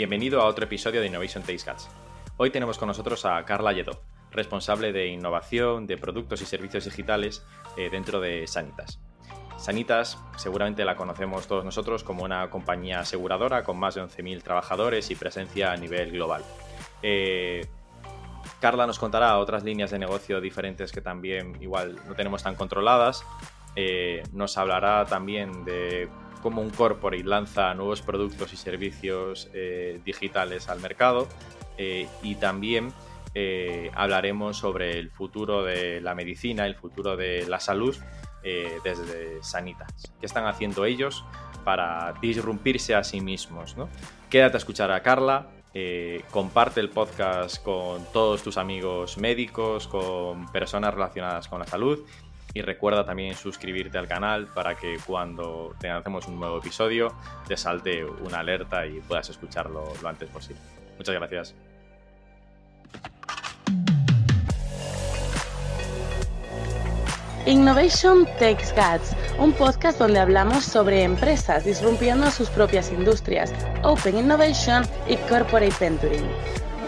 Bienvenido a otro episodio de Innovation Taste Guts. Hoy tenemos con nosotros a Carla Lledó, responsable de innovación de productos y servicios digitales eh, dentro de Sanitas. Sanitas seguramente la conocemos todos nosotros como una compañía aseguradora con más de 11.000 trabajadores y presencia a nivel global. Eh, Carla nos contará otras líneas de negocio diferentes que también igual no tenemos tan controladas. Eh, nos hablará también de cómo un corporate lanza nuevos productos y servicios eh, digitales al mercado eh, y también hablaremos sobre el futuro de la medicina, el futuro de la salud desde Sanitas. ¿Qué están haciendo ellos para disrumpirse a sí mismos? Quédate a escuchar a Carla, eh, comparte el podcast con todos tus amigos médicos, con personas relacionadas con la salud y recuerda también suscribirte al canal para que cuando tengamos un nuevo episodio te salte una alerta y puedas escucharlo lo antes posible. Muchas gracias. Innovation Takes Guts, un podcast donde hablamos sobre empresas disrumpiendo sus propias industrias, Open Innovation y Corporate Venturing.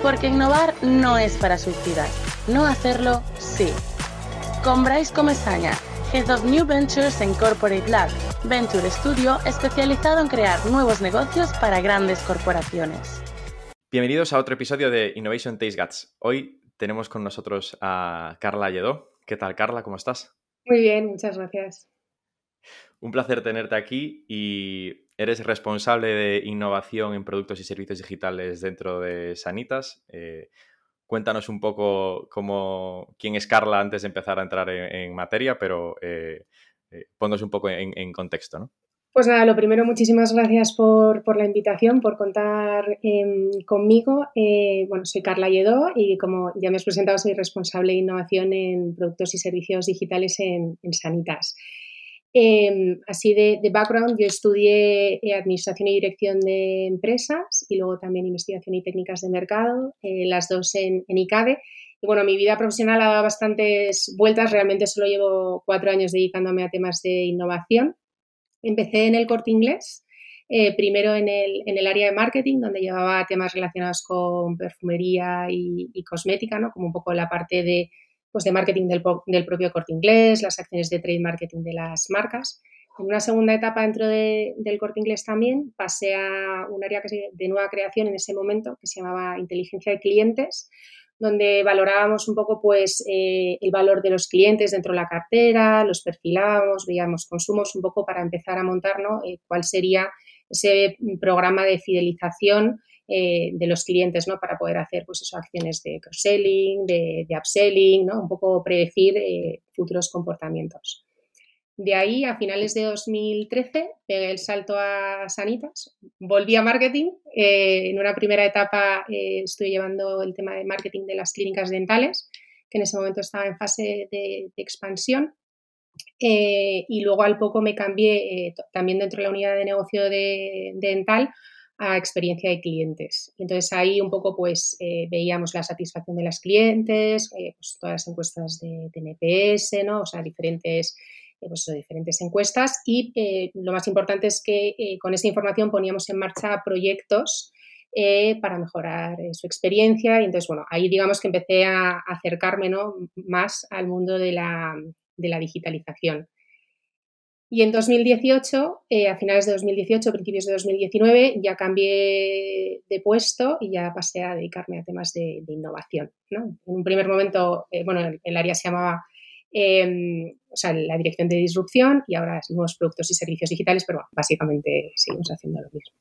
Porque innovar no es para suicidas, no hacerlo sí. Con Bryce Comesaña, Head of New Ventures en Corporate Lab, Venture Studio especializado en crear nuevos negocios para grandes corporaciones. Bienvenidos a otro episodio de Innovation Taste Guts. Hoy tenemos con nosotros a Carla Lledó. ¿Qué tal, Carla? ¿Cómo estás? Muy bien, muchas gracias. Un placer tenerte aquí y eres responsable de innovación en productos y servicios digitales dentro de Sanitas. Eh, cuéntanos un poco cómo, quién es Carla antes de empezar a entrar en, materia, pero eh, eh un poco en, contexto, ¿no? Pues nada, lo primero, muchísimas gracias por, la invitación, por contar em, conmigo. Eh, bueno, soy Carla Lledó y como ya me has presentado, soy responsable de innovación en productos y servicios digitales en, Sanitas. Em, así de, background, yo estudié eh, Administración y Dirección de Empresas y luego también Investigación y Técnicas de Mercado, eh, las dos en, en ICADE. Y bueno, mi vida profesional ha dado bastantes vueltas, realmente solo llevo cuatro años dedicándome a temas de innovación Empecé en el corte inglés, eh, primero en el, área de marketing, donde llevaba temas relacionados con perfumería y, cosmética, ¿no? como un poco la parte de, pues de marketing del, del, propio corte inglés, las acciones de trade marketing de las marcas. En una segunda etapa dentro de, del corte inglés también pasé a un área de nueva creación en ese momento que se llamaba inteligencia de clientes, donde valorábamos un poco pues, eh, el valor de los clientes dentro de la cartera, los perfilábamos, veíamos consumos un poco para empezar a montar eh, cuál sería ese programa de fidelización eh, de los clientes ¿no? para poder hacer pues, eso, acciones de cross-selling, de, de, upselling, ¿no? un poco predecir futuros comportamientos. De ahí, a finales de 2013, pegué el salto a Sanitas, volví a marketing. Eh, en una primera etapa eh, estoy llevando el tema de marketing de las clínicas dentales, que en ese momento estaba en fase de, expansión. Eh, y luego al poco me cambié también dentro de la unidad de negocio de, dental a experiencia de clientes. Entonces ahí un poco pues veíamos la satisfacción de las clientes, pues, todas las encuestas de, de, NPS, ¿no? O sea, diferentes eh, pues, diferentes encuestas y eh, lo más importante es que eh, con esa información poníamos en marcha proyectos para mejorar su experiencia y entonces, bueno, ahí digamos que empecé a acercarme más al mundo de la, digitalización. Y en 2018, a finales de 2018, principios de 2019, ya cambié de puesto y ya pasé a dedicarme a temas de, innovación. En un primer momento, bueno, el área se llamaba Em, o sea, la dirección de disrupción y ahora nuevos productos y servicios digitales, pero básicamente seguimos haciendo lo mismo.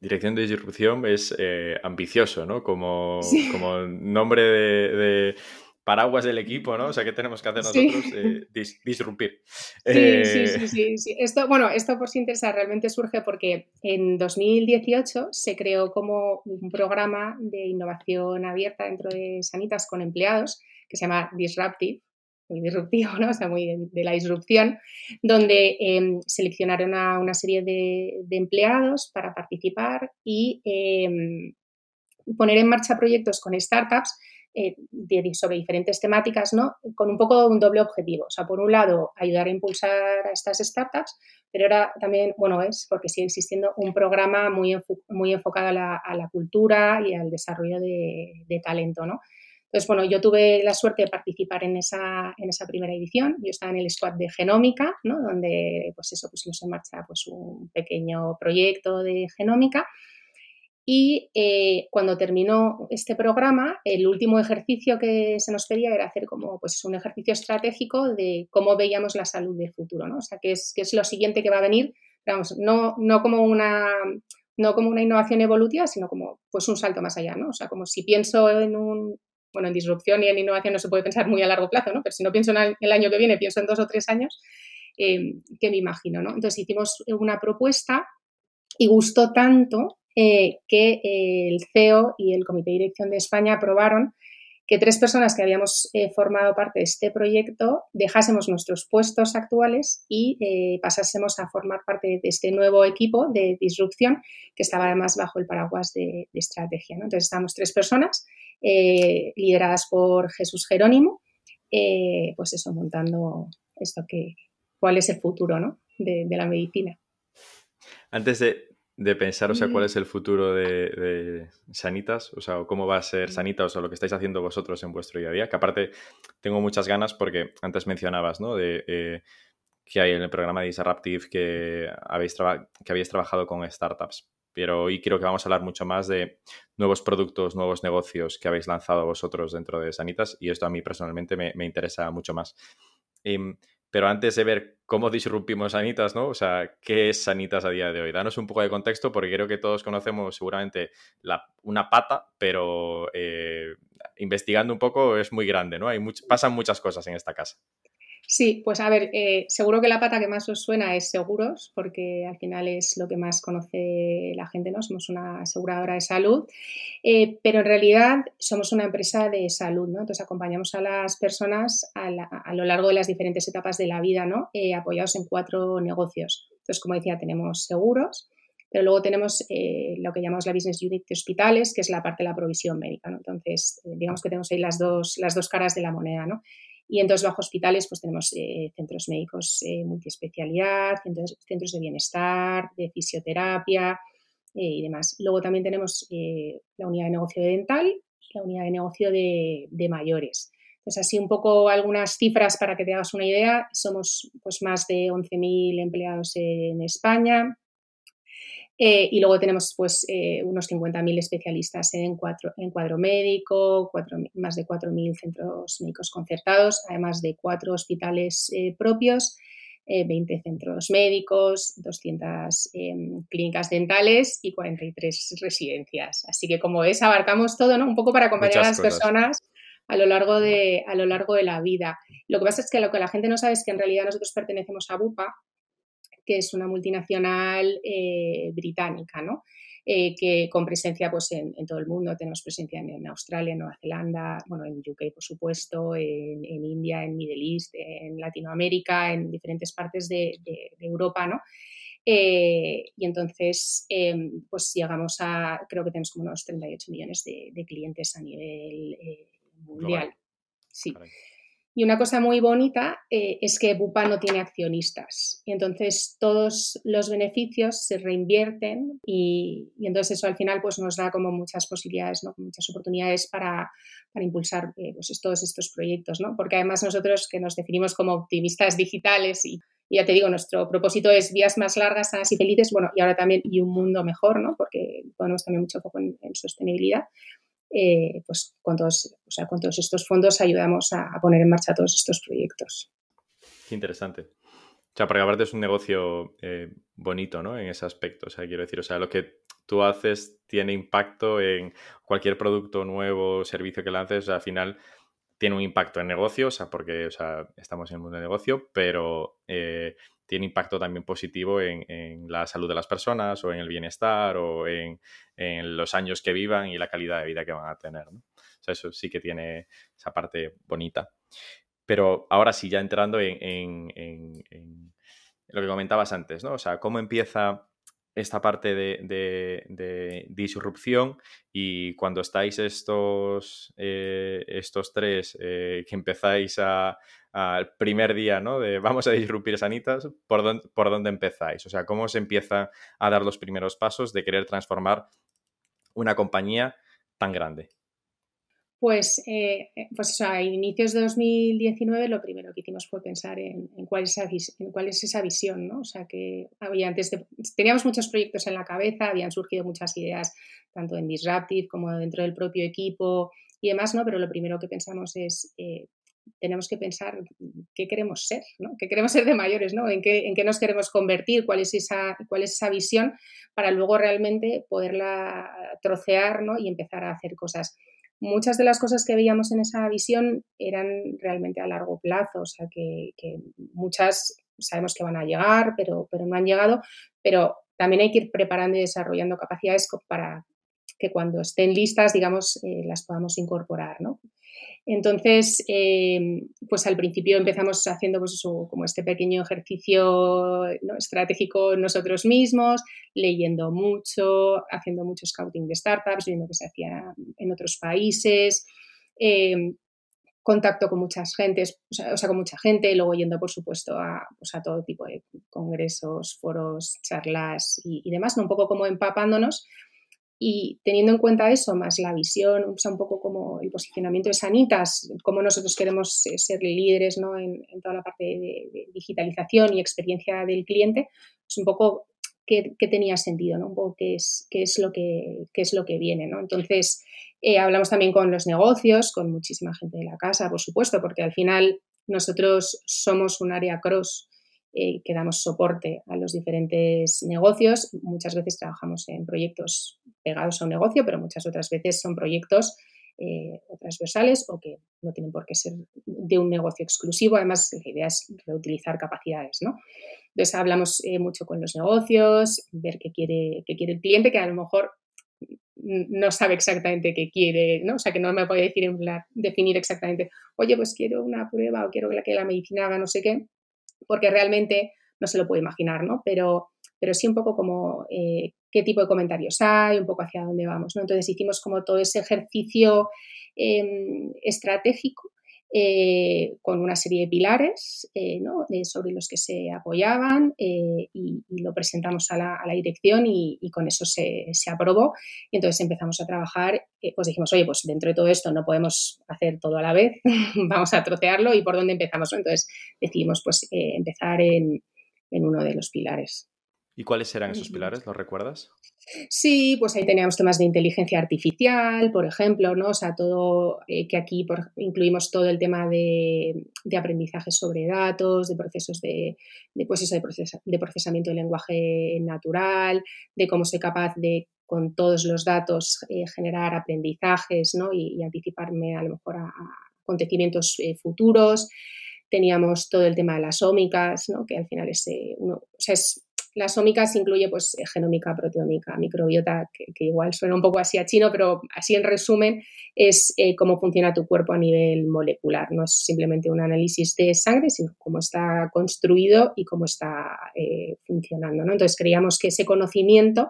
Dirección de disrupción es eh, ambicioso, ¿no? Como, como nombre de, paraguas del equipo, ¿no? O sea, ¿qué tenemos que hacer nosotros? Eh, disrumpir. Sí, sí, sí, sí, sí, Esto, bueno, esto por si interesa realmente surge porque en 2018 se creó como un programa de innovación abierta dentro de Sanitas con empleados que se llama Disruptive muy disruptivo, ¿no? o sea, muy de, la disrupción, donde em, seleccionaron a una serie de, empleados para participar y em, poner en marcha proyectos con startups eh, sobre diferentes temáticas, ¿no? Con un poco un doble objetivo. O sea, por un lado, ayudar a impulsar a estas startups, pero ahora también, bueno, es porque sigue existiendo un programa muy, muy enfocado a la, cultura y al desarrollo de, de talento, ¿no? Entonces, bueno, yo tuve la suerte de participar en esa, en esa primera edición. Yo estaba en el squad de genómica, ¿no? donde pues eso pusimos en marcha pues, un pequeño proyecto de genómica. Y eh, cuando terminó este programa, el último ejercicio que se nos pedía era hacer como pues, un ejercicio estratégico de cómo veíamos la salud del futuro, ¿no? O sea, qué es, lo siguiente que va a venir, vamos, no, no como una no como una innovación evolutiva, sino como pues un salto más allá, ¿no? O sea, como si pienso en un, bueno, en disrupción y en innovación no se puede pensar muy a largo plazo, ¿no? Pero si no pienso en el año que viene, pienso en dos o tres años, eh, que me imagino, ¿no? Entonces hicimos una propuesta y gustó tanto eh, que el CEO y el Comité de Dirección de España aprobaron que tres personas que habíamos eh, formado parte de este proyecto dejásemos nuestros puestos actuales y pasásemos a formar parte de este nuevo equipo de disrupción que estaba además bajo el paraguas de, estrategia. Entonces estábamos tres personas eh, lideradas por Jesús Jerónimo, eh, pues eso, montando esto que, cuál es el futuro ¿no? de, la medicina. Antes de, pensar, o sea, cuál es el futuro de, Sanitas, o sea, cómo va a ser Sanitas, o lo que estáis haciendo vosotros en vuestro día a día, que aparte tengo muchas ganas porque antes mencionabas, ¿no? De, eh, que hay en el programa de Disruptive que habéis, que habéis trabajado con startups pero hoy creo que vamos a hablar mucho más de nuevos productos, nuevos negocios que habéis lanzado vosotros dentro de Sanitas y esto a mí personalmente me, interesa mucho más. Em, pero antes de ver cómo disrumpimos Sanitas, ¿no? O sea, ¿qué es Sanitas a día de hoy? Danos un poco de contexto porque creo que todos conocemos seguramente una pata, pero eh, investigando un poco es muy grande, ¿no? Hay pasan muchas cosas en esta casa. Sí, pues a ver, eh, seguro que la pata que más os suena es seguros, porque al final es lo que más conoce la gente, ¿no? Somos una aseguradora de salud, eh, pero en realidad somos una empresa de salud, ¿no? Entonces acompañamos a las personas a, lo largo de las diferentes etapas de la vida, ¿no? Eh, apoyados en cuatro negocios. Entonces, como decía, tenemos seguros, pero luego tenemos lo que llamamos la business unit de hospitales, que es la parte de la provisión médica, ¿no? Entonces, digamos que tenemos ahí las dos, las dos caras de la moneda, ¿no? Y entonces bajo hospitales pues tenemos eh, centros médicos eh, multiespecialidad, centros, centros, de bienestar, de fisioterapia eh, y demás. Luego también tenemos eh, la unidad de negocio dental y la unidad de negocio de, de, mayores. Entonces así un poco algunas cifras para que te hagas una idea. Somos pues más de 11.000 empleados en España, eh, y luego tenemos pues, eh, unos 50.000 especialistas en, cuatro, en cuadro médico, más de 4.000 centros médicos concertados, además de cuatro hospitales eh, propios, 20 centros médicos, 200 em, clínicas dentales y 43 residencias. Así que como ves, abarcamos todo, ¿no? Un poco para acompañar a las personas a lo, largo de, a lo largo de la vida. Lo que pasa es que lo que la gente no sabe es que en realidad nosotros pertenecemos a BUPA, que es una multinacional eh, británica, ¿no? Eh, que con presencia pues, en, todo el mundo. Tenemos presencia en, Australia, en Nueva Zelanda, bueno, en UK, por supuesto, en, India, en Middle East, en Latinoamérica, en diferentes partes de, Europa, ¿no? Eh, y entonces, em, pues llegamos a, creo que tenemos como unos 38 millones de, clientes a nivel mundial. Sí. Y una cosa muy bonita eh, es que Bupa no tiene accionistas. Y entonces todos los beneficios se reinvierten y, entonces eso al final pues nos da como muchas posibilidades, ¿no? muchas oportunidades para, para impulsar eh, pues, todos estos proyectos. ¿no? Porque además nosotros que nos definimos como optimistas digitales y, ya te digo, nuestro propósito es vías más largas, sanas y felices, bueno, y ahora también y un mundo mejor, ¿no? porque ponemos también mucho foco en sostenibilidad eh, pues con todos, o sea, con todos estos fondos ayudamos a, poner en marcha todos estos proyectos. Qué interesante. O sea, porque aparte es un negocio eh, bonito, ¿no? En ese aspecto. O sea, quiero decir, o sea, lo que tú haces tiene impacto en cualquier producto nuevo, servicio que lances, al final tiene un impacto en negocio, o sea, porque o sea, estamos en el mundo de negocio, pero eh, tiene impacto también positivo en, la salud de las personas o en el bienestar o en, los años que vivan y la calidad de vida que van a tener. O sea, eso sí que tiene esa parte bonita. Pero ahora sí, ya entrando en, lo que comentabas antes, ¿no? O sea, ¿cómo empieza esta parte de, disrupción y cuando estáis estos, eh, estos tres que empezáis al primer día, ¿no? De vamos a disrumpir sanitas, ¿por dónde, ¿por dónde empezáis? O sea, ¿cómo se empieza a dar los primeros pasos de querer transformar una compañía tan grande? Pues, eh, eh, pues a inicios de 2019 lo primero que hicimos fue pensar en, cuál, es esa, visión, ¿no? O sea, que había antes teníamos muchos proyectos en la cabeza, habían surgido muchas ideas, tanto en Disruptive como dentro del propio equipo y demás, ¿no? Pero lo primero que pensamos es, eh, tenemos que pensar qué queremos ser, ¿no? ¿Qué queremos ser de mayores, ¿no? ¿En qué, en qué nos queremos convertir? ¿Cuál es, esa, ¿Cuál es esa visión? Para luego realmente poderla trocear, ¿no? Y empezar a hacer cosas muchas de las cosas que veíamos en esa visión eran realmente a largo plazo, o sea que, muchas sabemos que van a llegar, pero, pero no han llegado, pero también hay que ir preparando y desarrollando capacidades para que cuando estén listas, digamos, eh, las podamos incorporar, ¿no? Entonces, eh, pues al principio empezamos haciendo pues como este pequeño ejercicio estratégico nosotros mismos, leyendo mucho, haciendo mucho scouting de startups, viendo que se hacía en otros países, eh, contacto con muchas gentes, o sea, con mucha gente, luego yendo, por supuesto, a, pues, todo tipo de congresos, foros, charlas y, y demás, ¿no? un poco como empapándonos y teniendo en cuenta eso, más la visión, un poco como el posicionamiento de Sanitas, cómo nosotros queremos ser líderes ¿no? en, toda la parte de, digitalización y experiencia del cliente, es pues un poco qué, tenía sentido, ¿no? un poco qué es, qué es, lo, que, qué es lo que viene. ¿no? Entonces, eh, hablamos también con los negocios, con muchísima gente de la casa, por supuesto, porque al final nosotros somos un área cross eh, que damos soporte a los diferentes negocios. Muchas veces trabajamos en proyectos pegados a un negocio, pero muchas otras veces son proyectos eh, transversales o que no tienen por qué ser de un negocio exclusivo. Además, la idea es reutilizar capacidades. ¿no? Entonces, hablamos eh, mucho con los negocios, ver qué quiere, qué quiere el cliente, que a lo mejor no sabe exactamente qué quiere, ¿no? O sea, que no me puede decir definir exactamente, oye, pues quiero una prueba o quiero que la medicina haga no sé qué, porque realmente no se lo puede imaginar, ¿no? Pero, pero sí un poco como eh, qué tipo de comentarios hay, un poco hacia dónde vamos, ¿no? Entonces hicimos como todo ese ejercicio em, estratégico eh, con una serie de pilares eh, sobre los que se apoyaban eh, y, lo presentamos a la, dirección y, con eso se, aprobó. Y entonces empezamos a trabajar, pues dijimos, oye, pues dentro de todo esto no podemos hacer todo a la vez, vamos a trocearlo y por dónde empezamos. Entonces decidimos pues empezar en uno de los pilares. ¿Y cuáles eran esos pilares? ¿Los recuerdas? Sí, pues ahí teníamos temas de inteligencia artificial, por ejemplo, ¿no? O sea, todo, eh, que aquí incluimos todo el tema de, aprendizaje sobre datos, de procesos de, pues eso, de, procesamiento de lenguaje natural, de cómo ser capaz de, con todos los datos, eh, generar aprendizajes, ¿no? Y, anticiparme a lo mejor a, acontecimientos eh, futuros. Teníamos todo el tema de las ómicas, ¿no? Que al final es, uno, o sea, es las ómicas incluye pues eh, genómica, proteómica, microbiota, que, igual suena un poco así a chino, pero así en resumen es eh, cómo funciona tu cuerpo a nivel molecular. No es simplemente un análisis de sangre, sino cómo está construido y cómo está eh, funcionando. ¿no? Entonces creíamos que ese conocimiento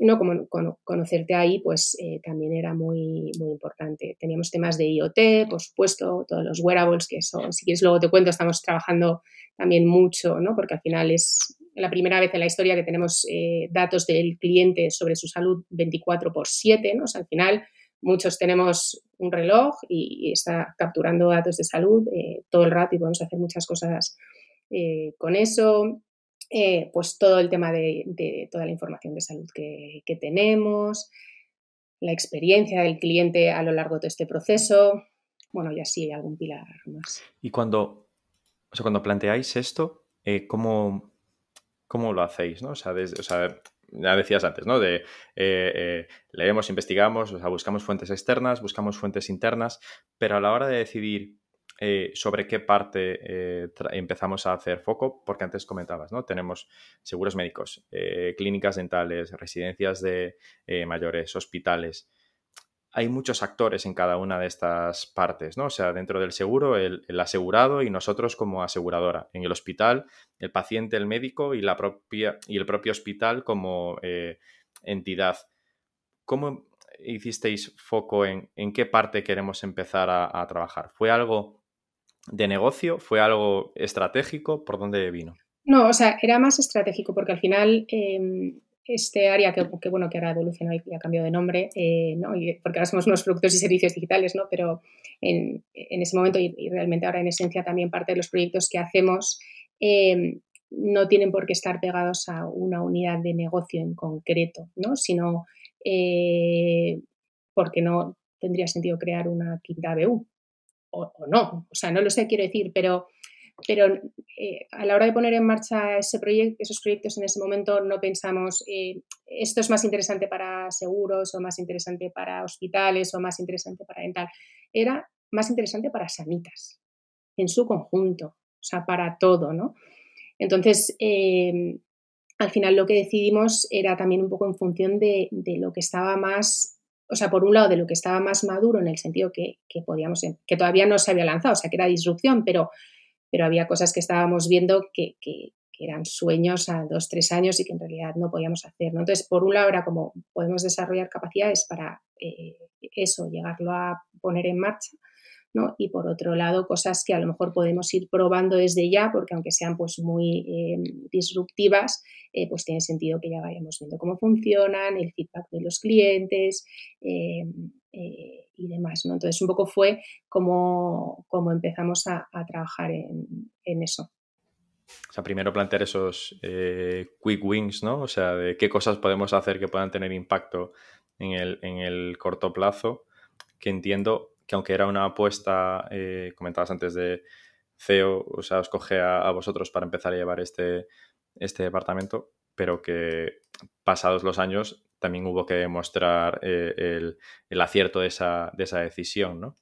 no como, conocerte ahí pues también era muy muy importante teníamos temas de IoT por supuesto todos los wearables que son si quieres luego te cuento estamos trabajando también mucho no porque al final es la primera vez en la historia que tenemos eh, datos del cliente sobre su salud 24 por 7, ¿no? al final muchos tenemos un reloj y, está capturando datos de salud eh, todo el rato y podemos hacer muchas cosas eh, con eso. Pues todo el tema de, toda la información de salud que, tenemos, la experiencia del cliente a lo largo de este proceso, bueno, y así algún pilar más. Y cuando, o sea, cuando planteáis esto, ¿cómo, cómo lo hacéis, ¿no? O sea, ya decías antes, ¿no? De eh, eh, leemos, investigamos, o sea, buscamos fuentes externas, buscamos fuentes internas, pero a la hora de decidir eh, sobre qué parte empezamos a hacer foco, porque antes comentabas, ¿no? Tenemos seguros médicos, clínicas dentales, residencias de mayores, hospitales. hay muchos actores en cada una de estas partes, ¿no? O sea, dentro del seguro, el, asegurado y nosotros como aseguradora. En el hospital, el paciente, el médico y, la propia, y el propio hospital como eh, entidad. ¿Cómo hicisteis foco en, en qué parte queremos empezar a, trabajar? ¿Fue algo de negocio? ¿Fue algo estratégico? ¿Por dónde vino? No, o sea, era más estratégico porque al final em, este área que, bueno, que ahora evolucionado y ha cambiado de nombre, eh, ¿no? porque ahora somos unos productos y servicios digitales, ¿no? pero en, ese momento y, realmente ahora en esencia también parte de los proyectos que hacemos em, no tienen por qué estar pegados a una unidad de negocio en concreto, ¿no? sino eh, porque no tendría sentido crear una quinta BU o, no, o sea, no lo sé, quiero decir, pero pero eh, a la hora de poner en marcha ese proyecto, esos proyectos en ese momento no pensamos eh, esto es más interesante para seguros o más interesante para hospitales o más interesante para dental. Era más interesante para sanitas en su conjunto, o sea, para todo, ¿no? Entonces, eh, al final lo que decidimos era también un poco en función de, lo que estaba más, o sea, por un lado de lo que estaba más maduro en el sentido que, que podíamos, que todavía no se había lanzado, o sea, que era disrupción, pero pero había cosas que estábamos viendo que, eran sueños a dos, tres años y que en realidad no podíamos hacer. ¿no? Entonces, por un lado era como podemos desarrollar capacidades para eh, eso, llegarlo a poner en marcha, Y por otro lado, cosas que a lo mejor podemos ir probando desde ya, porque aunque sean pues muy eh, disruptivas, eh, pues tiene sentido que ya vayamos viendo cómo funcionan, el feedback de los clientes, y demás. ¿no? Entonces, un poco fue como, como empezamos a, trabajar en, eso. O sea, primero plantear esos eh, quick wins, ¿no? O sea, de qué cosas podemos hacer que puedan tener impacto en el, corto plazo, que entiendo que aunque era una apuesta, eh, comentabas antes de CEO, o sea, os coge a, vosotros para empezar a llevar este, este departamento, pero que pasados los años también hubo que demostrar eh, el, acierto de esa, de esa decisión, ¿no?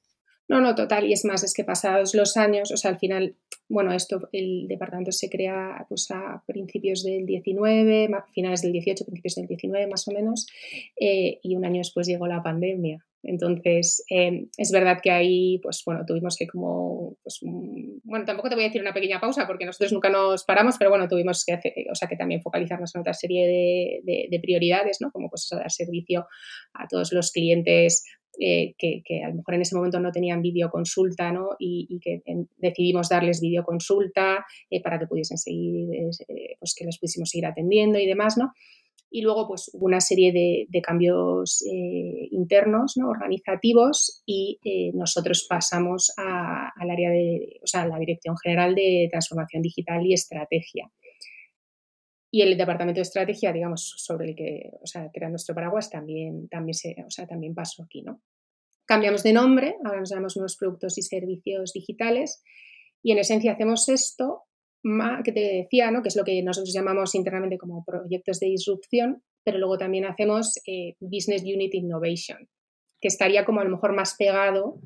No, no, total. Y es más, es que pasados los años, o sea, al final, bueno, esto, el departamento se crea pues, a principios del 19, finales del 18, principios del 19 más o menos, eh, y un año después llegó la pandemia. Entonces, em, es verdad que ahí, pues bueno, tuvimos que como, pues, bueno, tampoco te voy a decir una pequeña pausa porque nosotros nunca nos paramos, pero bueno, tuvimos que hacer, o sea, que también focalizarnos en otra serie de, prioridades, ¿no? Como pues eso, dar servicio a todos los clientes eh, que, a lo mejor en ese momento no tenían videoconsulta, ¿no? Y, que decidimos darles videoconsulta eh, para que pudiesen seguir, eh, pues que les pudiésemos seguir atendiendo y demás, ¿no? Y luego pues hubo una serie de, cambios eh, internos, ¿no? organizativos y eh, nosotros pasamos al área de, o sea, a la Dirección General de Transformación Digital y Estrategia. Y el departamento de estrategia, digamos, sobre el que, o sea, que era nuestro paraguas, también, también, se, o sea, también pasó aquí, ¿no? Cambiamos de nombre, ahora nos llamamos nuevos productos y servicios digitales y en esencia hacemos esto que te decía, ¿no? que es lo que nosotros llamamos internamente como proyectos de disrupción, pero luego también hacemos eh, Business Unit Innovation, que estaría como a lo mejor más pegado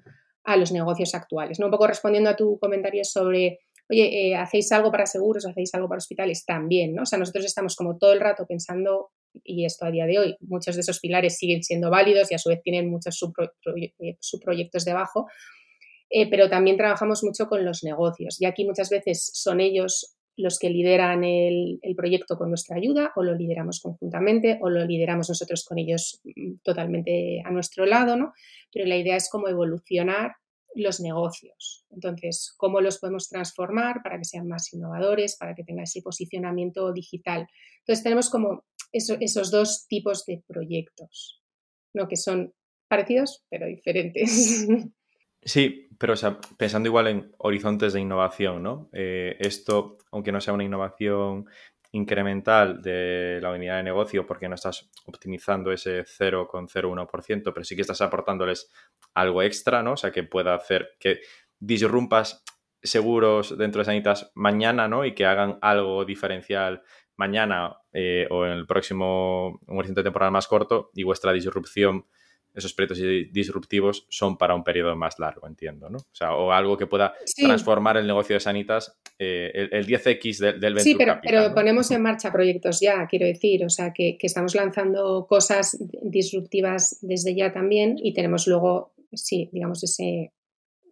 a los negocios actuales. ¿no? Un poco respondiendo a tu comentario sobre, oye, eh, ¿hacéis algo para seguros? ¿Hacéis algo para hospitales? También, ¿no? O sea, nosotros estamos como todo el rato pensando, y esto a día de hoy, muchos de esos pilares siguen siendo válidos y a su vez tienen muchos eh, subproyectos debajo, eh, pero también trabajamos mucho con los negocios y aquí muchas veces son ellos los que lideran el, proyecto con nuestra ayuda o lo lideramos conjuntamente o lo lideramos nosotros con ellos mm, totalmente a nuestro lado, ¿no? Pero la idea es cómo evolucionar los negocios. Entonces, cómo los podemos transformar para que sean más innovadores, para que tengan ese posicionamiento digital. Entonces, tenemos como esos dos tipos de proyectos, ¿no? Que son parecidos, pero diferentes. Sí, pero pensando igual en horizontes de innovación, ¿no? Eh, esto, aunque no sea una innovación incremental de la unidad de negocio porque no estás optimizando ese 0,01%, pero sí que estás aportándoles algo extra, ¿no? O sea, que pueda hacer que disrumpas seguros dentro de Sanitas mañana, ¿no? Y que hagan algo diferencial mañana eh, o en el próximo un horizonte temporal más corto y vuestra disrupción esos proyectos disruptivos son para un periodo más largo, entiendo, ¿no? O sea, o algo que pueda transformar el negocio de Sanitas, eh, el, 10X del, del Sí, pero, pero ponemos en marcha proyectos ya, quiero decir, o sea, que, estamos lanzando cosas disruptivas desde ya también y tenemos luego, sí, digamos, ese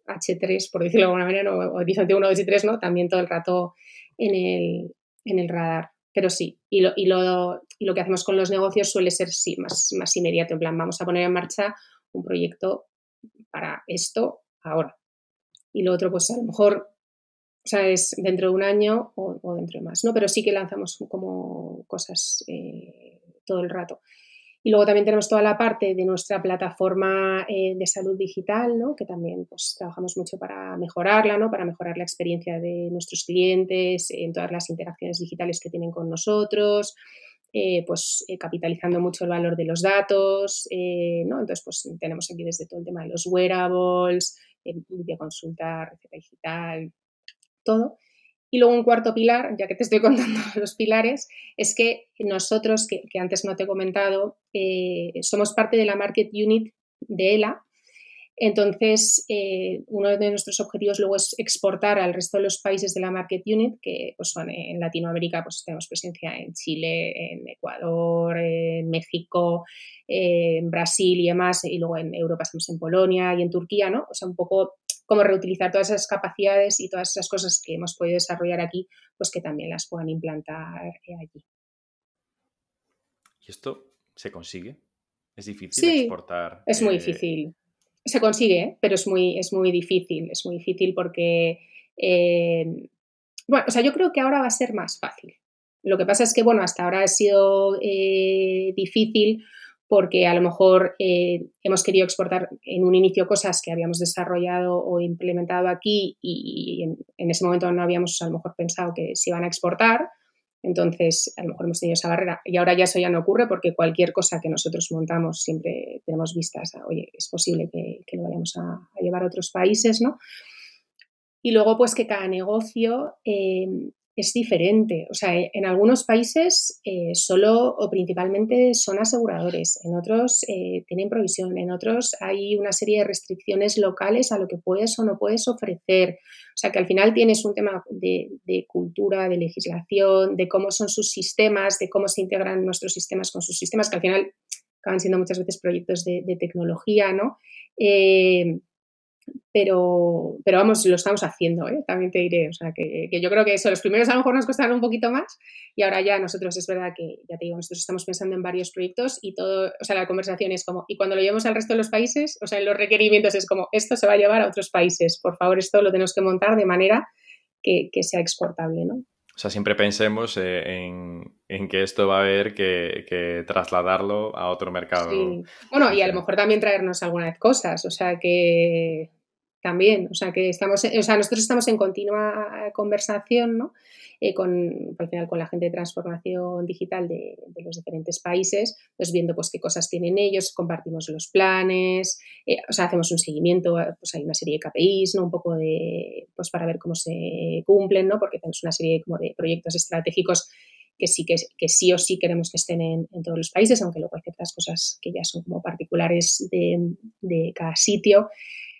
H3, por decirlo de alguna manera, o Horizonte 1, 2 y 3, ¿no? También todo el rato en el, en el radar pero sí, y lo, y lo, y lo que hacemos con los negocios suele ser sí, más, más inmediato, en plan, vamos a poner en marcha un proyecto para esto ahora. Y lo otro, pues a lo mejor, o es dentro de un año o, dentro de más, ¿no? Pero sí que lanzamos como cosas eh, todo el rato. Y luego también tenemos toda la parte de nuestra plataforma eh, de salud digital, ¿no? que también pues, trabajamos mucho para mejorarla, ¿no? para mejorar la experiencia de nuestros clientes en todas las interacciones digitales que tienen con nosotros, eh, pues eh, capitalizando mucho el valor de los datos. ¿no? Entonces, pues tenemos aquí desde todo el tema de los wearables, videoconsulta, receta digital, todo. Y luego un cuarto pilar, ya que te estoy contando los pilares, es que nosotros, que, antes no te he comentado, eh, somos parte de la Market Unit de ELA. Entonces, eh, uno de nuestros objetivos luego es exportar al resto de los países de la Market Unit, que pues, son en Latinoamérica, pues tenemos presencia en Chile, en Ecuador, en México, en Brasil y demás, y luego en Europa estamos en Polonia y en Turquía, ¿no? O sea, un poco cómo reutilizar todas esas capacidades y todas esas cosas que hemos podido desarrollar aquí, pues que también las puedan implantar eh, allí. ¿Y esto se consigue? ¿Es difícil exportar? Es muy eh, difícil. Se consigue, ¿eh? pero es muy, es muy difícil. Es muy difícil porque, bueno, o sea, yo creo que ahora va a ser más fácil. Lo que pasa es que, bueno, hasta ahora ha sido difícil porque a lo mejor eh, hemos querido exportar en un inicio cosas que habíamos desarrollado o implementado aquí y en, ese momento no habíamos a lo mejor pensado que se iban a exportar. Entonces, a lo mejor hemos tenido esa barrera. Y ahora ya eso ya no ocurre porque cualquier cosa que nosotros montamos siempre tenemos vistas a, oye, es posible que, lo vayamos a, llevar a otros países, ¿no? Y luego, pues que cada negocio eh, es diferente. O sea, en algunos países eh, solo o principalmente son aseguradores, en otros eh, tienen provisión, en otros hay una serie de restricciones locales a lo que puedes o no puedes ofrecer. O sea, que al final tienes un tema de, cultura, de legislación, de cómo son sus sistemas, de cómo se integran nuestros sistemas con sus sistemas, que al final acaban siendo muchas veces proyectos de, tecnología, ¿no? Eh, pero, pero vamos, lo estamos haciendo, ¿eh? también te diré. O sea, que, yo creo que eso, los primeros a lo mejor nos costaron un poquito más y ahora ya nosotros es verdad que, ya te digo, nosotros estamos pensando en varios proyectos y todo, o sea, la conversación es como, y cuando lo llevamos al resto de los países, o sea, en los requerimientos es como, esto se va a llevar a otros países, por favor, esto lo tenemos que montar de manera que, sea exportable, ¿no? O sea, siempre pensemos eh, en, que esto va a haber que, trasladarlo a otro mercado. Bueno, y a lo mejor también traernos alguna vez cosas, o sea, que, también, o sea que estamos, o sea, nosotros estamos en continua conversación, ¿no? Eh, con, al final con la gente de transformación digital de, los diferentes países, pues viendo pues qué cosas tienen ellos, compartimos los planes, eh, o sea, hacemos un seguimiento, pues hay una serie de KPIs, ¿no? Un poco de, pues para ver cómo se cumplen, ¿no? Porque tenemos una serie como de proyectos estratégicos que sí, que, que sí o sí queremos que estén en, en, todos los países, aunque luego hay ciertas cosas que ya son como particulares de, de cada sitio.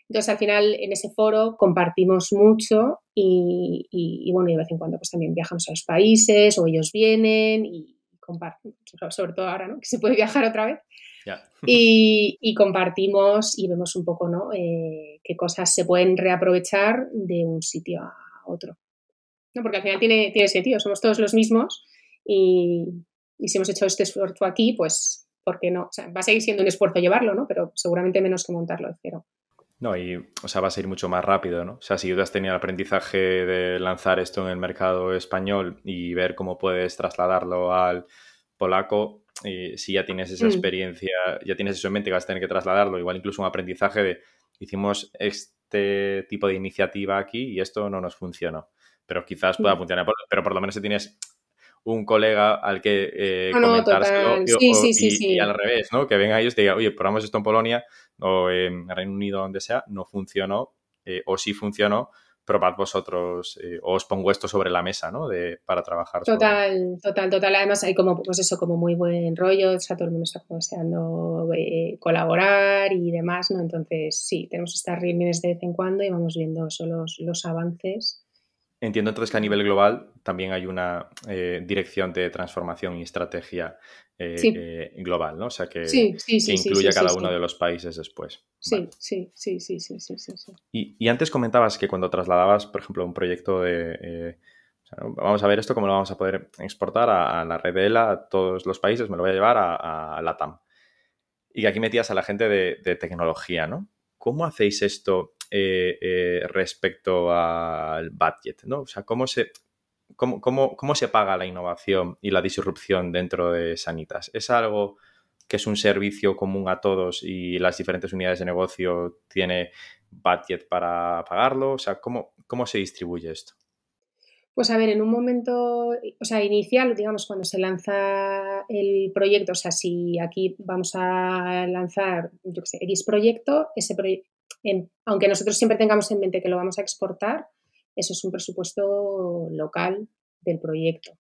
Entonces, al final, en ese foro compartimos mucho y, bueno, y de vez en cuando pues también viajamos a los países o ellos vienen y compartimos, sobre todo ahora, ¿no? Que se puede viajar otra vez. Y, compartimos y vemos un poco, ¿no? Eh, qué cosas se pueden reaprovechar de un sitio a otro. ¿No? Porque al final tiene, tiene sentido, somos todos los mismos y, si hemos hecho este esfuerzo aquí, pues, ¿por qué no? O sea, va a seguir siendo un esfuerzo llevarlo, ¿no? Pero seguramente menos que montarlo de cero. No, y o sea, vas a ir mucho más rápido, ¿no? O sea, si tú has tenido el aprendizaje de lanzar esto en el mercado español y ver cómo puedes trasladarlo al polaco, y si ya tienes esa mm. experiencia, ya tienes eso en mente que vas a tener que trasladarlo, igual incluso un aprendizaje de hicimos este tipo de iniciativa aquí y esto no nos funcionó, pero quizás pueda mm. funcionar, pero por lo menos si tienes un colega al que eh, comentárselo y, al revés, ¿no? Que venga ellos y te diga, oye, probamos esto en Polonia o en Reino Unido, donde sea, no funcionó eh, o sí funcionó, probad vosotros eh, os pongo esto sobre la mesa, ¿no? De, para trabajar. Total, total, total. Además hay como, pues eso, como muy buen rollo, o sea, todo el mundo está deseando eh, colaborar y demás, ¿no? Entonces, sí, tenemos estas reuniones de vez en cuando y vamos viendo los, los avances. Entiendo entonces que a nivel global también hay una eh, dirección de transformación y estrategia global, ¿no? O sea, que, incluye a cada uno de los países después. Sí, sí, sí, sí, sí, sí, sí, Y, antes comentabas que cuando trasladabas, por ejemplo, un proyecto de... Eh, vamos a ver esto, cómo lo vamos a poder exportar a, la red de ELA, a todos los países, me lo voy a llevar a, a LATAM. Y que aquí metías a la gente de, tecnología, ¿no? ¿Cómo hacéis esto eh, eh, respecto al budget, ¿no? O sea, ¿cómo se, cómo, cómo, cómo se paga la innovación y la disrupción dentro de Sanitas? ¿Es algo que es un servicio común a todos y las diferentes unidades de negocio tiene budget para pagarlo? O sea, ¿cómo, cómo se distribuye esto? Pues a ver, en un momento, o sea, inicial, digamos, cuando se lanza el proyecto, o sea, si aquí vamos a lanzar, yo qué sé, X proyecto, ese proyecto, aunque nosotros siempre tengamos en mente que lo vamos a exportar, eso es un presupuesto local del proyecto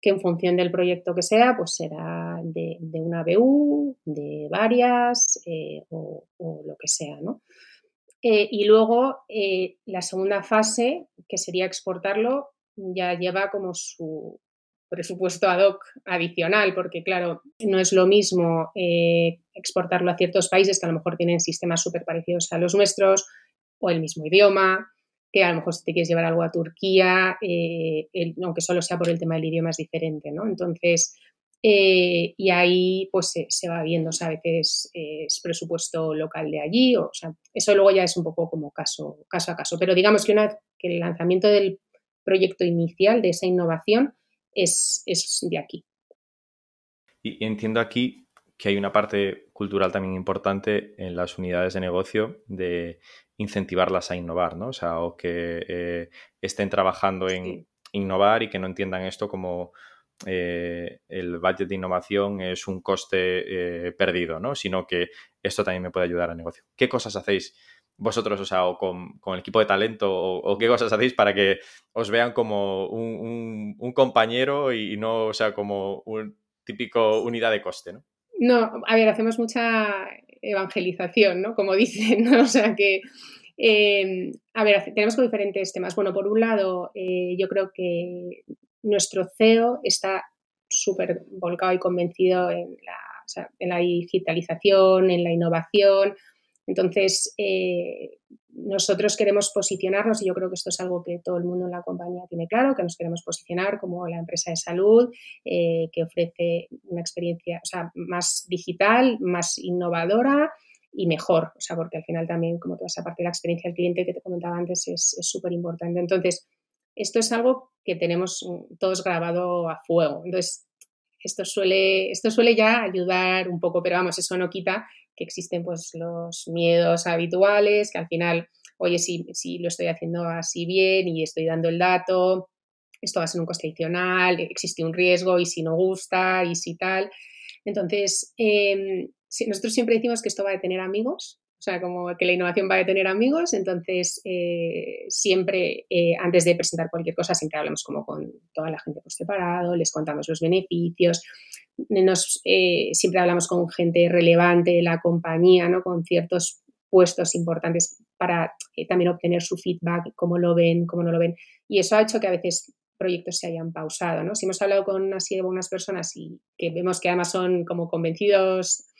que en función del proyecto que sea, pues será de, una BU, de varias eh, o, lo que sea, ¿no? Eh, y luego eh, la segunda fase, que sería exportarlo, ya lleva como su presupuesto ad hoc adicional, porque claro, no es lo mismo exportarlo a ciertos países que a lo mejor tienen sistemas súper parecidos a los nuestros o el mismo idioma que a lo mejor si te quieres llevar algo a Turquía, eh, aunque solo sea por el tema del idioma es diferente, ¿no? Entonces, eh, y ahí pues se, va viendo, o a veces es presupuesto local de allí, o, sea, eso luego ya es un poco como caso, caso a caso, pero digamos que, una, que el lanzamiento del proyecto inicial, de esa innovación, es, es de aquí. Y entiendo aquí que hay una parte cultural también importante en las unidades de negocio de incentivarlas a innovar, ¿no? O sea, o que eh, estén trabajando en innovar y que no entiendan esto como eh, el budget de innovación es un coste eh, perdido, ¿no? Sino que esto también me puede ayudar al negocio. ¿Qué cosas hacéis vosotros, o sea, o con, el equipo de talento, o, qué cosas hacéis para que os vean como un, un compañero y no, o sea, como un típico unidad de coste, ¿no? No, a ver, hacemos mucha evangelización, ¿no? Como dicen, ¿no? O sea que, eh, a ver, tenemos con diferentes temas. Bueno, por un lado, eh, yo creo que nuestro CEO está súper volcado y convencido en la, en la digitalización, en la innovación. Entonces, eh, nosotros queremos posicionarnos, y yo creo que esto es algo que todo el mundo en la compañía tiene claro, que nos queremos posicionar como la empresa de salud eh, que ofrece una experiencia más digital, más innovadora y mejor, o sea, porque al final también, como toda esa parte de la experiencia del cliente que te comentaba antes, es súper importante. Entonces, esto es algo que tenemos todos grabado a fuego. Entonces, esto suele, esto suele ya ayudar un poco, pero vamos, eso no quita que existen pues los miedos habituales, que al final, oye, si, si lo estoy haciendo así bien y estoy dando el dato, esto va a ser un coste adicional, existe un riesgo y si no gusta y si tal. Entonces, em, nosotros siempre decimos que esto va a tener amigos, o sea, como que la innovación va a tener amigos, entonces eh, siempre, eh, antes de presentar cualquier cosa, siempre hablamos como con toda la gente por separado, les contamos los beneficios, nos, eh, siempre hablamos con gente relevante de la compañía, ¿no? con ciertos puestos importantes para también obtener su feedback, cómo lo ven, cómo no lo ven. Y eso ha hecho que a veces proyectos se hayan pausado. ¿no? Si hemos hablado con así algunas personas y que vemos que además son como convencidos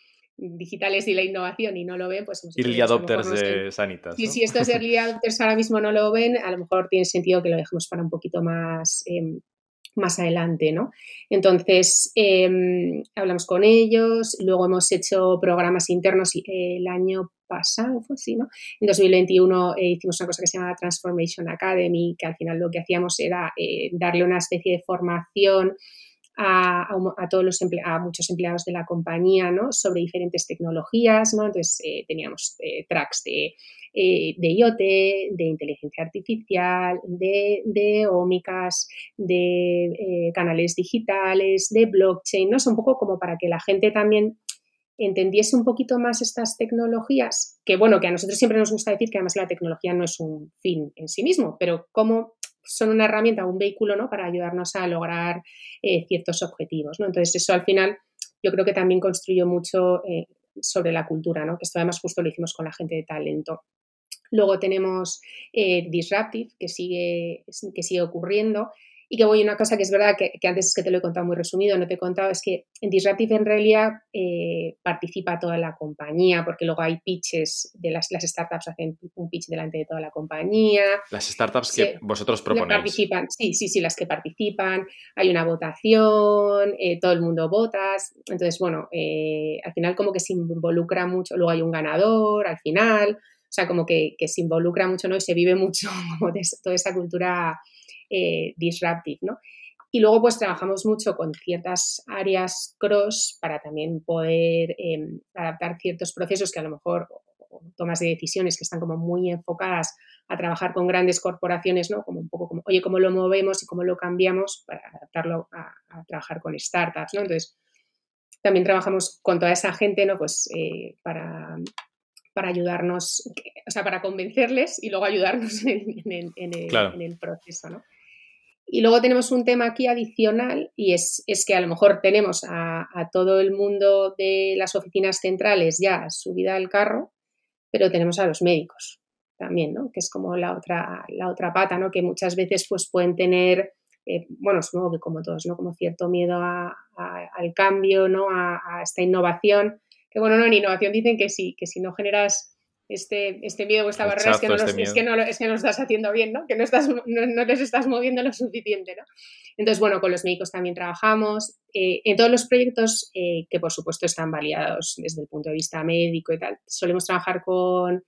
digitales y la innovación y no lo ven, pues... Early adopters de Sanitas. Sí, si estos early adopters ahora mismo no lo ven, a lo mejor tiene sentido que lo dejemos para un poquito más, em, más adelante, ¿no? Entonces, em, hablamos con ellos, luego hemos hecho programas internos el año pasado, fue así, ¿no? En 2021 eh, hicimos una cosa que se llama Transformation Academy, que al final lo que hacíamos era eh, darle una especie de formación a, todos los a muchos empleados de la compañía ¿no? sobre diferentes tecnologías. ¿no? Entonces eh, teníamos eh, tracks de, eh, de, IoT, de inteligencia artificial, de, de ómicas, de canales digitales, de blockchain. ¿no? Es un poco como para que la gente también entendiese un poquito más estas tecnologías, que bueno, que a nosotros siempre nos gusta decir que además la tecnología no es un fin en sí mismo, pero cómo son una herramienta, un vehículo, ¿no? Para ayudarnos a lograr eh, ciertos objetivos, ¿no? Entonces, eso al final yo creo que también construyó mucho eh, sobre la cultura, ¿no? Que esto además justo lo hicimos con la gente de talento. Luego tenemos eh, Disruptive, que sigue, que sigue ocurriendo, y que voy, una cosa que es verdad que, antes es que te lo he contado muy resumido, no te he contado, es que en Disruptive en realidad eh, participa toda la compañía, porque luego hay pitches de las, las startups, hacen un pitch delante de toda la compañía. Las startups que vosotros proponéis. Participan, sí, sí, sí, las que participan. Hay una votación, eh, todo el mundo vota. Entonces, bueno, eh, al final como que se involucra mucho, luego hay un ganador al final. O sea, como que, que se involucra mucho, ¿no? Y se vive mucho como de toda esa cultura eh, disruptive, ¿no? Y luego pues trabajamos mucho con ciertas áreas cross para también poder em, adaptar ciertos procesos que a lo mejor tomas de decisiones que están como muy enfocadas a trabajar con grandes corporaciones, ¿no? Como un poco como, oye, ¿cómo lo movemos y cómo lo cambiamos para adaptarlo a, trabajar con startups, ¿no? Entonces, también trabajamos con toda esa gente, ¿no? Pues eh, para, para ayudarnos, o sea, para convencerles y luego ayudarnos en, el, en el proceso, ¿no? Y luego tenemos un tema aquí adicional y es, que a lo mejor tenemos a, todo el mundo de las oficinas centrales ya subida al carro, pero tenemos a los médicos también, ¿no? Que es como la otra, la otra pata, ¿no? Que muchas veces pues pueden tener, eh, bueno, supongo que como todos, ¿no? Como cierto miedo al cambio, ¿no? A, a, esta innovación. Que bueno, no, en innovación dicen que sí, que si no generas este, este miedo o esta barrera es que, no este es, que no, es que no lo estás haciendo bien, ¿no? Que no, estás, no, les estás moviendo lo suficiente, ¿no? Entonces, bueno, con los médicos también trabajamos. Eh, en todos los proyectos eh, que, por supuesto, están validados desde el punto de vista médico y tal, solemos trabajar con,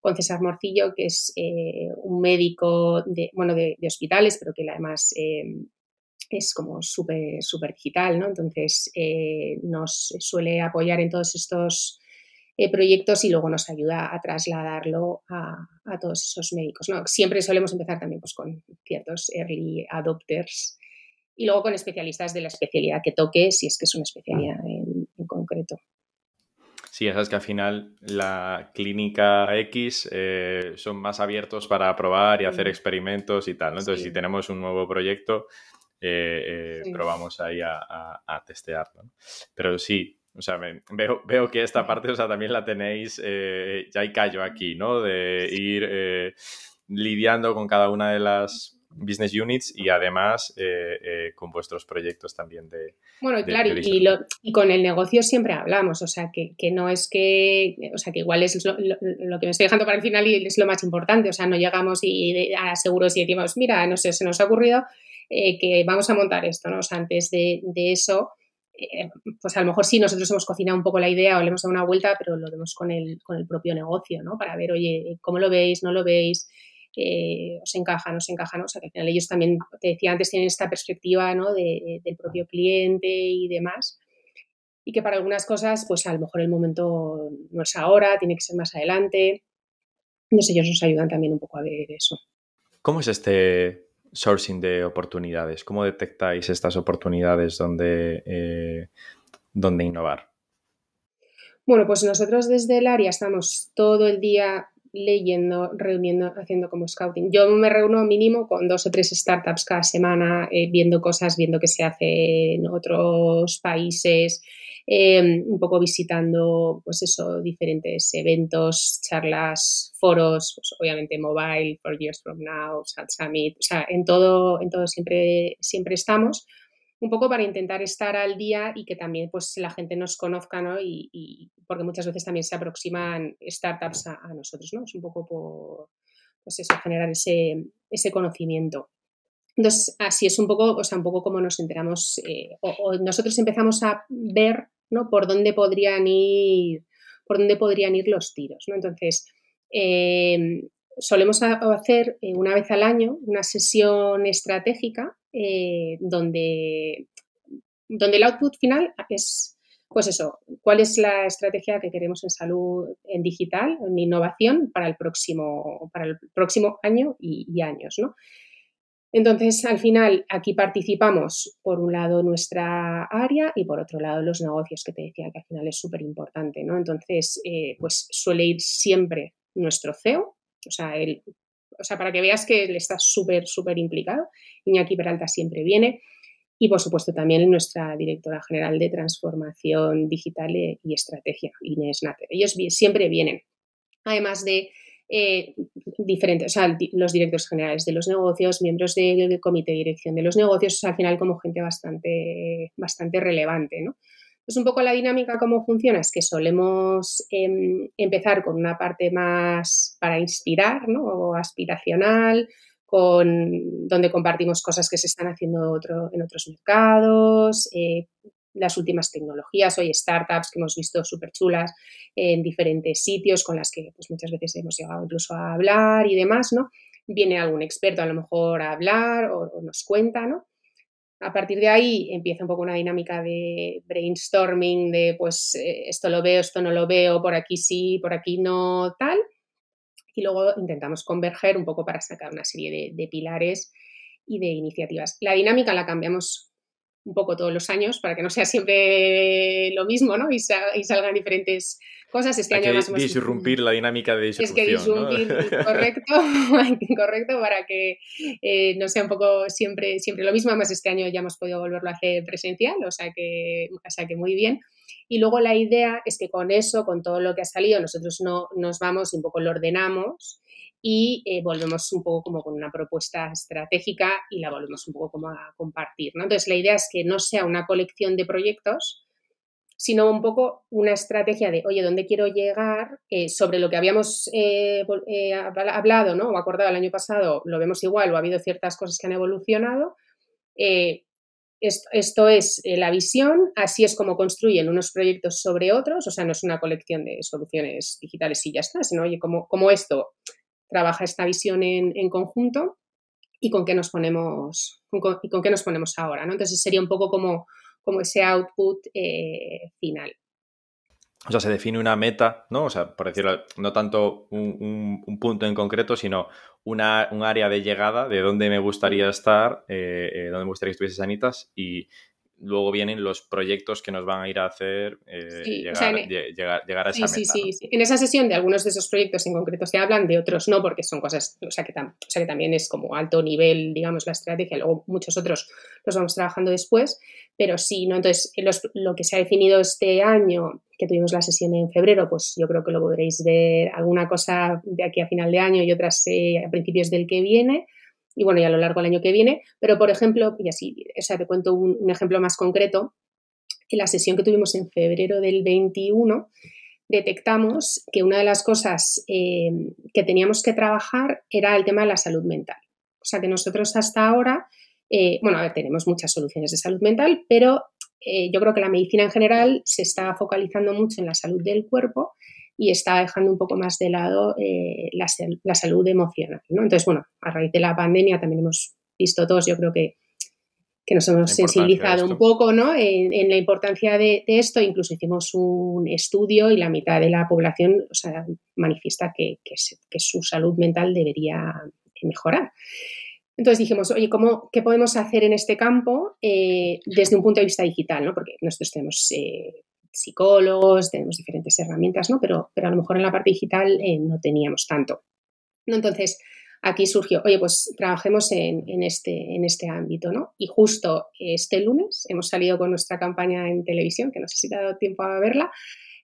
con César Morcillo, que es eh, un médico de, bueno, de, de, hospitales, pero que además es como súper super digital, ¿no? Entonces, nos suele apoyar en todos estos eh, proyectos y luego nos ayuda a trasladarlo a, todos esos médicos. ¿no? Siempre solemos empezar también pues, con ciertos early adopters y luego con especialistas de la especialidad que toque, si es que es una especialidad en, concreto. Sí, sabes que al final la clínica X eh, son más abiertos para probar y hacer experimentos y tal. ¿no? Entonces, si tenemos un nuevo proyecto, eh, probamos ahí a, a, testearlo. Pero sí, o sea, veo, veo, que esta parte, o sea, también la tenéis, eh, ya hay callo aquí, ¿no? De ir eh, lidiando con cada una de las business units y además eh, con vuestros proyectos también de... Bueno, claro, y, y, con el negocio siempre hablamos, o sea, que, que, no es que, o sea, que igual es lo, que me estoy dejando para el final y es lo más importante, o sea, no llegamos y a seguros y decimos, mira, no sé, se nos ha ocurrido que vamos a montar esto, ¿no? O sea, antes de, de eso eh, pues a lo mejor sí, nosotros hemos cocinado un poco la idea o le hemos dado una vuelta, pero lo vemos con el, con el propio negocio, ¿no? Para ver, oye, ¿cómo lo veis? ¿No lo veis? Eh, ¿Os encaja? ¿No os encaja? ¿no? O sea, que al final ellos también, te decía antes, tienen esta perspectiva, ¿no? De, del propio cliente y demás. Y que para algunas cosas, pues a lo mejor el momento no es ahora, tiene que ser más adelante. Entonces ellos nos ayudan también un poco a ver eso. ¿Cómo es este sourcing de oportunidades? ¿Cómo detectáis estas oportunidades donde, eh, donde innovar? Bueno, pues nosotros desde el área estamos todo el día leyendo, reuniendo, haciendo como scouting. Yo me reúno mínimo con dos o tres startups cada semana, eh, viendo cosas, viendo qué se hace en otros países, Em, un poco visitando, pues eso, diferentes eventos, charlas, foros, pues obviamente mobile, Four Years From Now, Summit, o sea, en todo, en todo siempre, siempre estamos, un poco para intentar estar al día y que también pues la gente nos conozca, ¿no? Y, porque muchas veces también se aproximan startups a, nosotros, ¿no? Es un poco por, pues eso, generar ese, ese conocimiento. Entonces, así es un poco, o sea, un poco como nos enteramos, eh, o, nosotros empezamos a ver ¿no? Por dónde podrían ir, por dónde podrían ir los tiros, ¿no? Entonces, eh, solemos hacer eh, una vez al año una sesión estratégica eh, donde, donde el output final es, pues eso, cuál es la estrategia que queremos en salud, en digital, en innovación para el próximo, para el próximo año y, años, ¿no? Entonces, al final, aquí participamos, por un lado, nuestra área y por otro lado, los negocios, que te decía que al final es súper importante, ¿no? Entonces, eh, pues suele ir siempre nuestro CEO, o sea, él, o sea, para que veas que está súper, súper implicado. Iñaki Peralta siempre viene. Y, por supuesto, también nuestra directora general de transformación digital y estrategia, Inés Nater. Ellos siempre vienen. Además de eh, diferentes, o sea, los directores generales de los negocios, miembros del comité de dirección de los negocios, al final como gente bastante, bastante relevante, ¿no? Pues un poco la dinámica, cómo funciona, es que solemos em, empezar con una parte más para inspirar, ¿no? O aspiracional, con, donde compartimos cosas que se están haciendo otro, en otros mercados, eh, las últimas tecnologías, hoy startups que hemos visto súper chulas en diferentes sitios con las que pues, muchas veces hemos llegado incluso a hablar y demás, ¿no? Viene algún experto a lo mejor a hablar o, nos cuenta, ¿no? A partir de ahí empieza un poco una dinámica de brainstorming, de pues eh, esto lo veo, esto no lo veo, por aquí sí, por aquí no, tal. Y luego intentamos converger un poco para sacar una serie de, de pilares y de iniciativas. La dinámica la cambiamos un poco todos los años para que no sea siempre lo mismo, ¿no? Y, salgan diferentes cosas. Este año más disrumpir la dinámica de disrupción. Es que disrumpir, correcto, correcto, para que eh, no sea un poco siempre, siempre lo mismo. Además, este año ya hemos podido volverlo a hacer presencial, o sea que, o sea que muy bien. Y luego la idea es que con eso, con todo lo que ha salido, nosotros no nos vamos y un poco lo ordenamos y eh, volvemos un poco como con una propuesta estratégica y la volvemos un poco como a compartir. ¿no? Entonces, la idea es que no sea una colección de proyectos, sino un poco una estrategia de, oye, ¿dónde quiero llegar? Eh, sobre lo que habíamos eh, hablado ¿no? o acordado el año pasado, lo vemos igual o ha habido ciertas cosas que han evolucionado. Esto, esto, es la visión, así es como construyen unos proyectos sobre otros, o sea, no es una colección de soluciones digitales y ya está, sino, oye, como, como esto trabaja esta visión en, conjunto y con qué nos ponemos, con qué nos ponemos ahora. ¿no? Entonces sería un poco como, como ese output eh, final. O sea, se define una meta, ¿no? O sea, por decirlo, no tanto un, punto en concreto, sino una, un área de llegada de dónde me gustaría estar, eh, eh, dónde me gustaría que estuviese Sanitas y, luego vienen los proyectos que nos van a ir a hacer eh, llegar, a esa sí, Sí, sí, En esa sesión de algunos de esos proyectos en concreto se hablan, de otros no, porque son cosas, o sea, que o sea, que también es como alto nivel, digamos, la estrategia, luego muchos otros los vamos trabajando después, pero sí, ¿no? Entonces, lo que se ha definido este año, que tuvimos la sesión en febrero, pues yo creo que lo podréis ver alguna cosa de aquí a final de año y otras eh, a principios del que viene y bueno, y a lo largo del año que viene. Pero, por ejemplo, y así, o sea, te cuento un, ejemplo más concreto. En la sesión que tuvimos en febrero del 21, detectamos que una de las cosas eh, que teníamos que trabajar era el tema de la salud mental. O sea, que nosotros hasta ahora, eh, bueno, a ver, tenemos muchas soluciones de salud mental, pero eh, yo creo que la medicina en general se está focalizando mucho en la salud del cuerpo y está dejando un poco más de lado eh, la, salud emocional. ¿no? Entonces, bueno, a raíz de la pandemia también hemos visto todos, yo creo que, que nos hemos sensibilizado un poco ¿no? en, la importancia de, esto. Incluso hicimos un estudio y la mitad de la población o sea, manifiesta que, que, su salud mental debería mejorar. Entonces dijimos, oye, ¿cómo, ¿qué podemos hacer en este campo eh, desde un punto de vista digital? ¿no? Porque nosotros tenemos eh, psicólogos, tenemos diferentes herramientas, ¿no? Pero, pero a lo mejor en la parte digital eh, no teníamos tanto. Entonces, aquí surgió, oye, pues trabajemos en, este, en este ámbito, ¿no? Y justo este lunes hemos salido con nuestra campaña en televisión, que no sé si te ha dado tiempo a verla,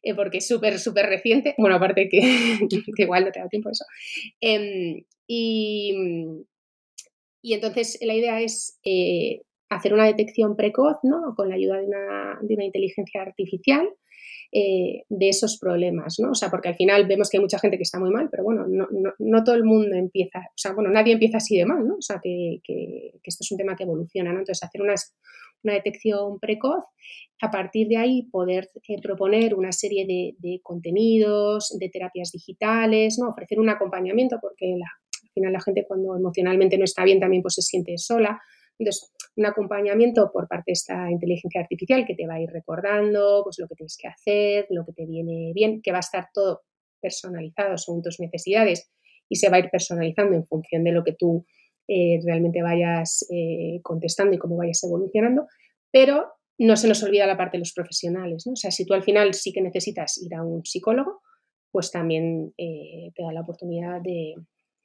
eh, porque es súper, súper reciente. Bueno, aparte que, igual no te dado tiempo eso. Em, y, y, entonces la idea es eh, hacer una detección precoz, ¿no? Con la ayuda de una, de una inteligencia artificial. Eh, de esos problemas, ¿no? O sea, porque al final vemos que hay mucha gente que está muy mal, pero bueno, no, no, no, todo el mundo empieza, o sea, bueno, nadie empieza así de mal, ¿no? O sea, que, que, esto es un tema que evoluciona, ¿no? Entonces, hacer una, una detección precoz, a partir de ahí poder eh, proponer una serie de, de, contenidos, de terapias digitales, ¿no? Ofrecer un acompañamiento, porque la, al final la gente cuando emocionalmente no está bien también pues se siente sola, entonces, un acompañamiento por parte de esta inteligencia artificial que te va a ir recordando pues, lo que tienes que hacer, lo que te viene bien, que va a estar todo personalizado según tus necesidades y se va a ir personalizando en función de lo que tú realmente vayas contestando y cómo vayas evolucionando, pero no se nos olvida la parte de los profesionales, ¿no? O sea, si tú al final sí que necesitas ir a un psicólogo, pues también te da la oportunidad de,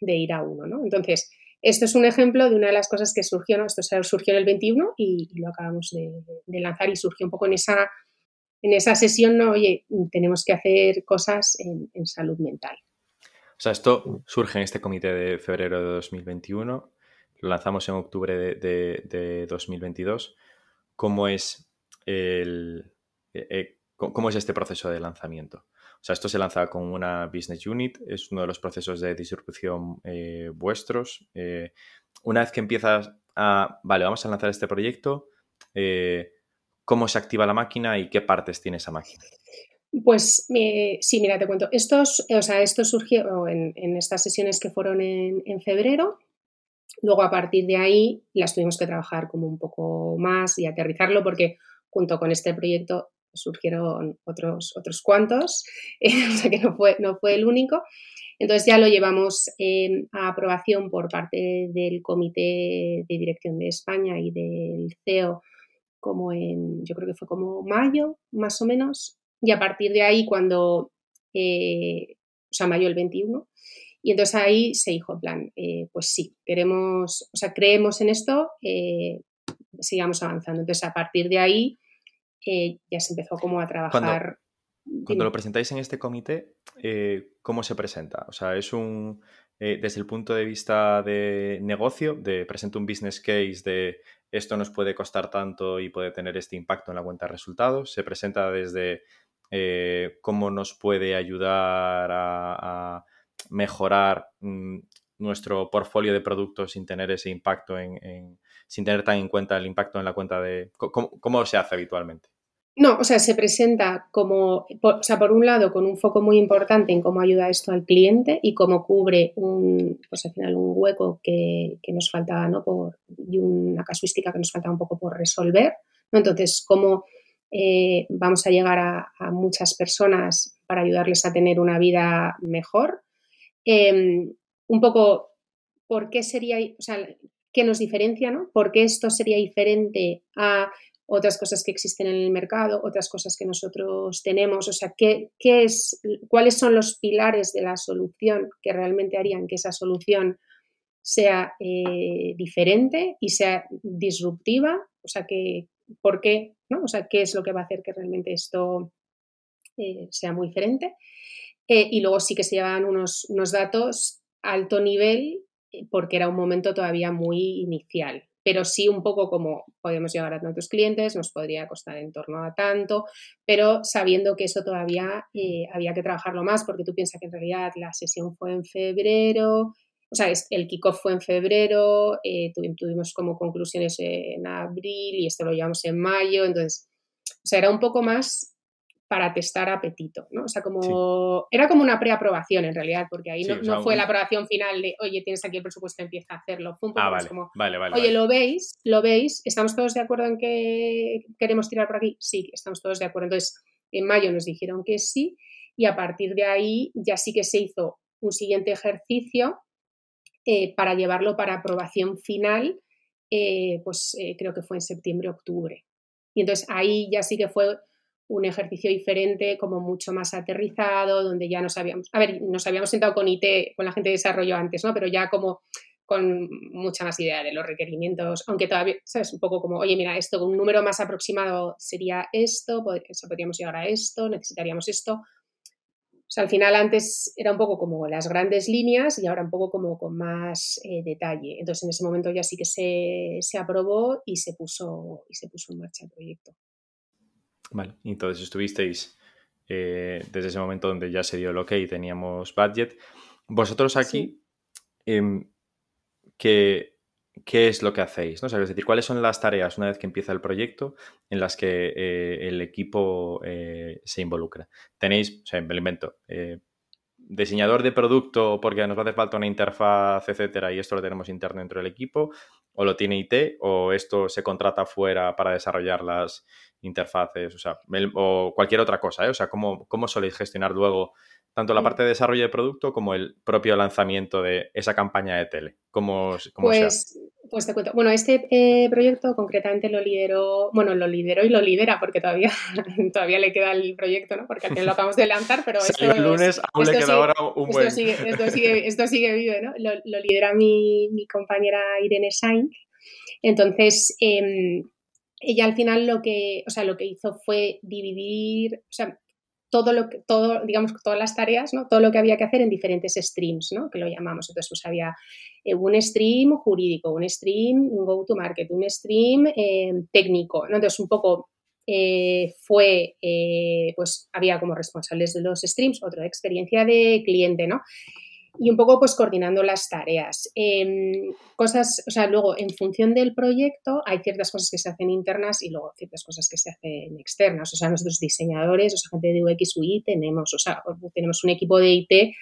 de ir a uno, ¿no? Entonces, esto es un ejemplo de una de las cosas que surgió, ¿no? Esto surgió en el 21 y, lo acabamos de, lanzar y surgió un poco en esa, en esa sesión, ¿no? Oye, tenemos que hacer cosas en, salud mental. O sea, esto surge en este comité de febrero de 2021, lo lanzamos en octubre de, 2022. ¿Cómo es, el, eh, eh, ¿Cómo es este proceso de lanzamiento? O sea, esto se lanza con una business unit, es uno de los procesos de distribución eh, vuestros. Eh, una vez que empiezas a, vale, vamos a lanzar este proyecto, eh, ¿cómo se activa la máquina y qué partes tiene esa máquina? Pues sí, mira, te cuento. Estos, o sea, esto surgió en, estas sesiones que fueron en, en, febrero. Luego, a partir de ahí, las tuvimos que trabajar como un poco más y aterrizarlo porque junto con este proyecto surgieron otros, otros cuantos, o sea que no fue, no fue el único. Entonces ya lo llevamos eh, a aprobación por parte del Comité de Dirección de España y del CEO como en, yo creo que fue como mayo, más o menos, y a partir de ahí cuando, eh, o sea, mayo el 21, y entonces ahí se dijo, en plan, eh, pues sí, queremos, o sea, creemos en esto, sigamos avanzando. Entonces a partir de ahí ya se empezó como a trabajar. Cuando, lo presentáis en este comité, eh, ¿cómo se presenta? O sea, es un, eh, desde el punto de vista de negocio, de presento un business case de esto nos puede costar tanto y puede tener este impacto en la cuenta de resultados. Se presenta desde eh, cómo nos puede ayudar a, mejorar mm, nuestro portfolio de productos sin tener ese impacto en, sin tener tan en cuenta el impacto en la cuenta de cómo se hace habitualmente. No, o sea, se presenta como, o sea, por un lado, con un foco muy importante en cómo ayuda esto al cliente y cómo cubre un, pues al final un hueco que, nos faltaba, ¿no? Por, y una casuística que nos faltaba un poco por resolver, ¿no? Entonces, cómo eh, vamos a llegar a, muchas personas para ayudarles a tener una vida mejor. Em, un poco, ¿por qué sería, o sea, qué nos diferencia, ¿no? ¿Por qué esto sería diferente a otras cosas que existen en el mercado, otras cosas que nosotros tenemos, o sea, ¿qué, qué es, cuáles son los pilares de la solución que realmente harían que esa solución sea eh, diferente y sea disruptiva, o sea, que, ¿por qué? ¿no? O sea, ¿qué es lo que va a hacer que realmente esto eh, sea muy diferente? Eh, y luego sí que se llevan unos, unos datos alto nivel porque era un momento todavía muy inicial pero sí un poco como podemos llegar a tantos clientes, nos podría costar en torno a tanto, pero sabiendo que eso todavía eh, había que trabajarlo más, porque tú piensas que en realidad la sesión fue en febrero, o sea, el kickoff fue en febrero, eh, tuvimos como conclusiones en abril y esto lo llevamos en mayo, entonces, o sea, era un poco más para testar apetito, ¿no? O sea, como era como una preaprobación en realidad, porque ahí no, fue la aprobación final de, oye, tienes aquí el presupuesto, empieza a hacerlo. Fue un poco ah, vale, como, vale, vale, oye, ¿lo veis? ¿Lo veis? ¿Estamos todos de acuerdo en que queremos tirar por aquí? Sí, estamos todos de acuerdo. Entonces, en mayo nos dijeron que sí y a partir de ahí ya sí que se hizo un siguiente ejercicio eh, para llevarlo para aprobación final, eh, pues eh, creo que fue en septiembre-octubre. Y entonces ahí ya sí que fue un ejercicio diferente, como mucho más aterrizado, donde ya nos habíamos, a ver, nos habíamos sentado con IT, con la gente de desarrollo antes, ¿no? Pero ya como con mucha más idea de los requerimientos, aunque todavía, ¿sabes? Un poco como, oye, mira, esto, un número más aproximado sería esto, podríamos llegar a esto, necesitaríamos esto. Al final antes era un poco como las grandes líneas y ahora un poco como con más eh, detalle. Entonces en ese momento ya sí que se, se aprobó y se puso, y se puso en marcha el proyecto. Vale, entonces estuvisteis eh, desde ese momento donde ya se dio el ok y teníamos budget. Vosotros aquí, em, ¿qué, es lo que hacéis? ¿no? es decir, ¿cuáles son las tareas una vez que empieza el proyecto en las que eh, el equipo eh, se involucra? Tenéis, o sea, me lo invento, diseñador de producto porque nos va a hacer falta una interfaz, etcétera, y esto lo tenemos interno dentro del equipo, o lo tiene IT, o esto se contrata fuera para desarrollar las interfaces, o sea, o cualquier otra cosa, ¿eh? O sea, ¿cómo, cómo soléis gestionar luego tanto la parte de desarrollo de producto como el propio lanzamiento de esa campaña de tele. ¿Cómo, cómo pues, pues te cuento. Bueno, este eh, proyecto concretamente lo lideró, bueno, lo lideró y lo lidera porque todavía, todavía le queda el proyecto, ¿no? Porque al final lo acabamos de lanzar, pero esto, el lunes aún le queda ahora un buen... Esto sigue, esto sigue, esto sigue vivo, ¿no? Lo, lo lidera mi, mi, compañera Irene Sainz. Entonces, eh, ella al final lo que, o sea, lo que hizo fue dividir, o sea, todo digamos, todas las tareas, ¿no? Todo lo que había que hacer en diferentes streams, ¿no? Que lo llamamos. Entonces, pues había eh, un stream jurídico, un stream go-to-market, un stream eh, técnico. Entonces, un poco eh, fue, pues había como responsables de los streams, otra experiencia de cliente, ¿no? Y un poco pues coordinando las tareas. Em, cosas, o sea, luego en función del proyecto hay ciertas cosas que se hacen internas y luego ciertas cosas que se hacen externas. O sea, nosotros diseñadores, o sea, gente de UX UI tenemos, o sea, tenemos un equipo de IT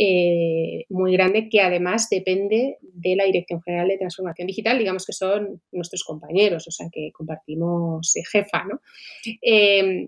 eh, muy grande que además depende de la Dirección General de Transformación Digital, digamos que son nuestros compañeros, o sea, que compartimos jefa, ¿no? Em,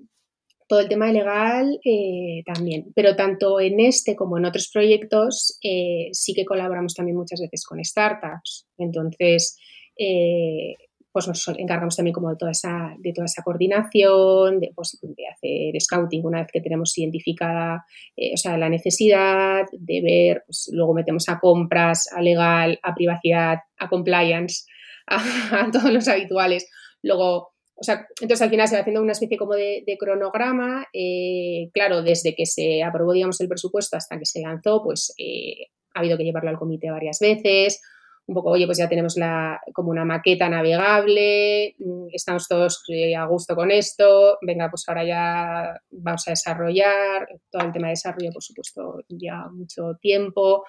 todo el tema legal eh, también, pero tanto en este como en otros proyectos eh, sí que colaboramos también muchas veces con startups. Entonces, eh, pues nos encargamos también como de toda esa, de toda esa coordinación, de, pues, de hacer scouting una vez que tenemos identificada o sea, la necesidad, de ver, pues, luego metemos a compras, a legal, a privacidad, a compliance, a todos los habituales. Luego o sea, entonces al final se va haciendo una especie como de, cronograma. Eh, claro, desde que se aprobó, digamos, el presupuesto hasta que se lanzó, pues eh, ha habido que llevarlo al comité varias veces. Un poco, oye, pues ya tenemos la, como una maqueta navegable, mm, estamos todos eh, a gusto con esto, venga, pues ahora ya vamos a desarrollar. Todo el tema de desarrollo, por supuesto, ya mucho tiempo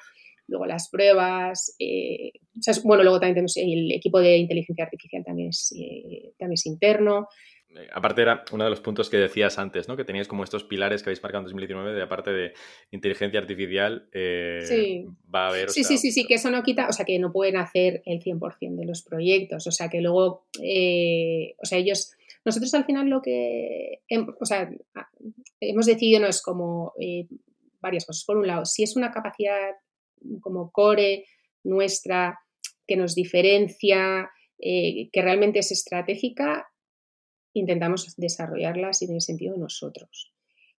luego las pruebas. Eh, bueno, luego también tenemos el equipo de inteligencia artificial también es, eh, también es interno. Eh, aparte era uno de los puntos que decías antes, ¿no? Que teníais como estos pilares que habéis marcado en 2019, de aparte de inteligencia artificial, sí. va a haber... Sí, sí, sí, sí, que eso no quita, o sea, que no pueden hacer el 100% de los proyectos, o sea, que luego, o sea, ellos, nosotros al final lo que, o sea, hemos decidido no es como varias cosas. Por un lado, si es una capacidad como core nuestra que nos diferencia, eh, que realmente es estratégica, intentamos desarrollarlas y en el sentido de nosotros.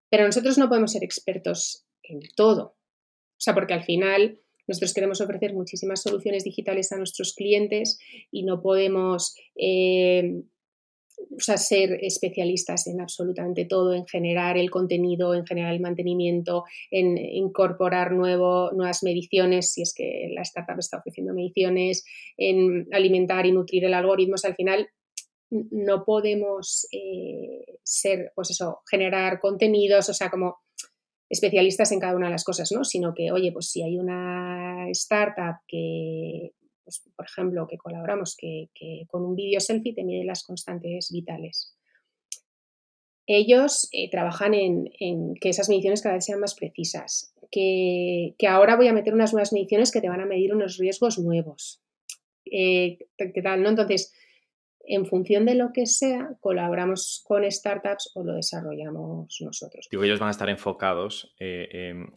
Pero nosotros no podemos ser expertos en todo. O sea, porque al final nosotros queremos ofrecer muchísimas soluciones digitales a nuestros clientes y no podemos eh, o ser especialistas en absolutamente todo, en generar el contenido, en generar el mantenimiento, en incorporar nuevo, nuevas mediciones, si es que la startup está ofreciendo mediciones, en alimentar y nutrir el algoritmo. al final no podemos eh, ser, pues eso, generar contenidos, o sea, como especialistas en cada una de las cosas, ¿no? Sino que, oye, pues si hay una startup que pues, por ejemplo, que colaboramos, que, con un vídeo selfie te mide las constantes vitales. Ellos eh, trabajan en, que esas mediciones cada vez sean más precisas, que, ahora voy a meter unas nuevas mediciones que te van a medir unos riesgos nuevos. Eh, ¿Qué tal? ¿no? Entonces, en función de lo que sea, colaboramos con startups o lo desarrollamos nosotros. Digo, ellos van a estar enfocados eh, en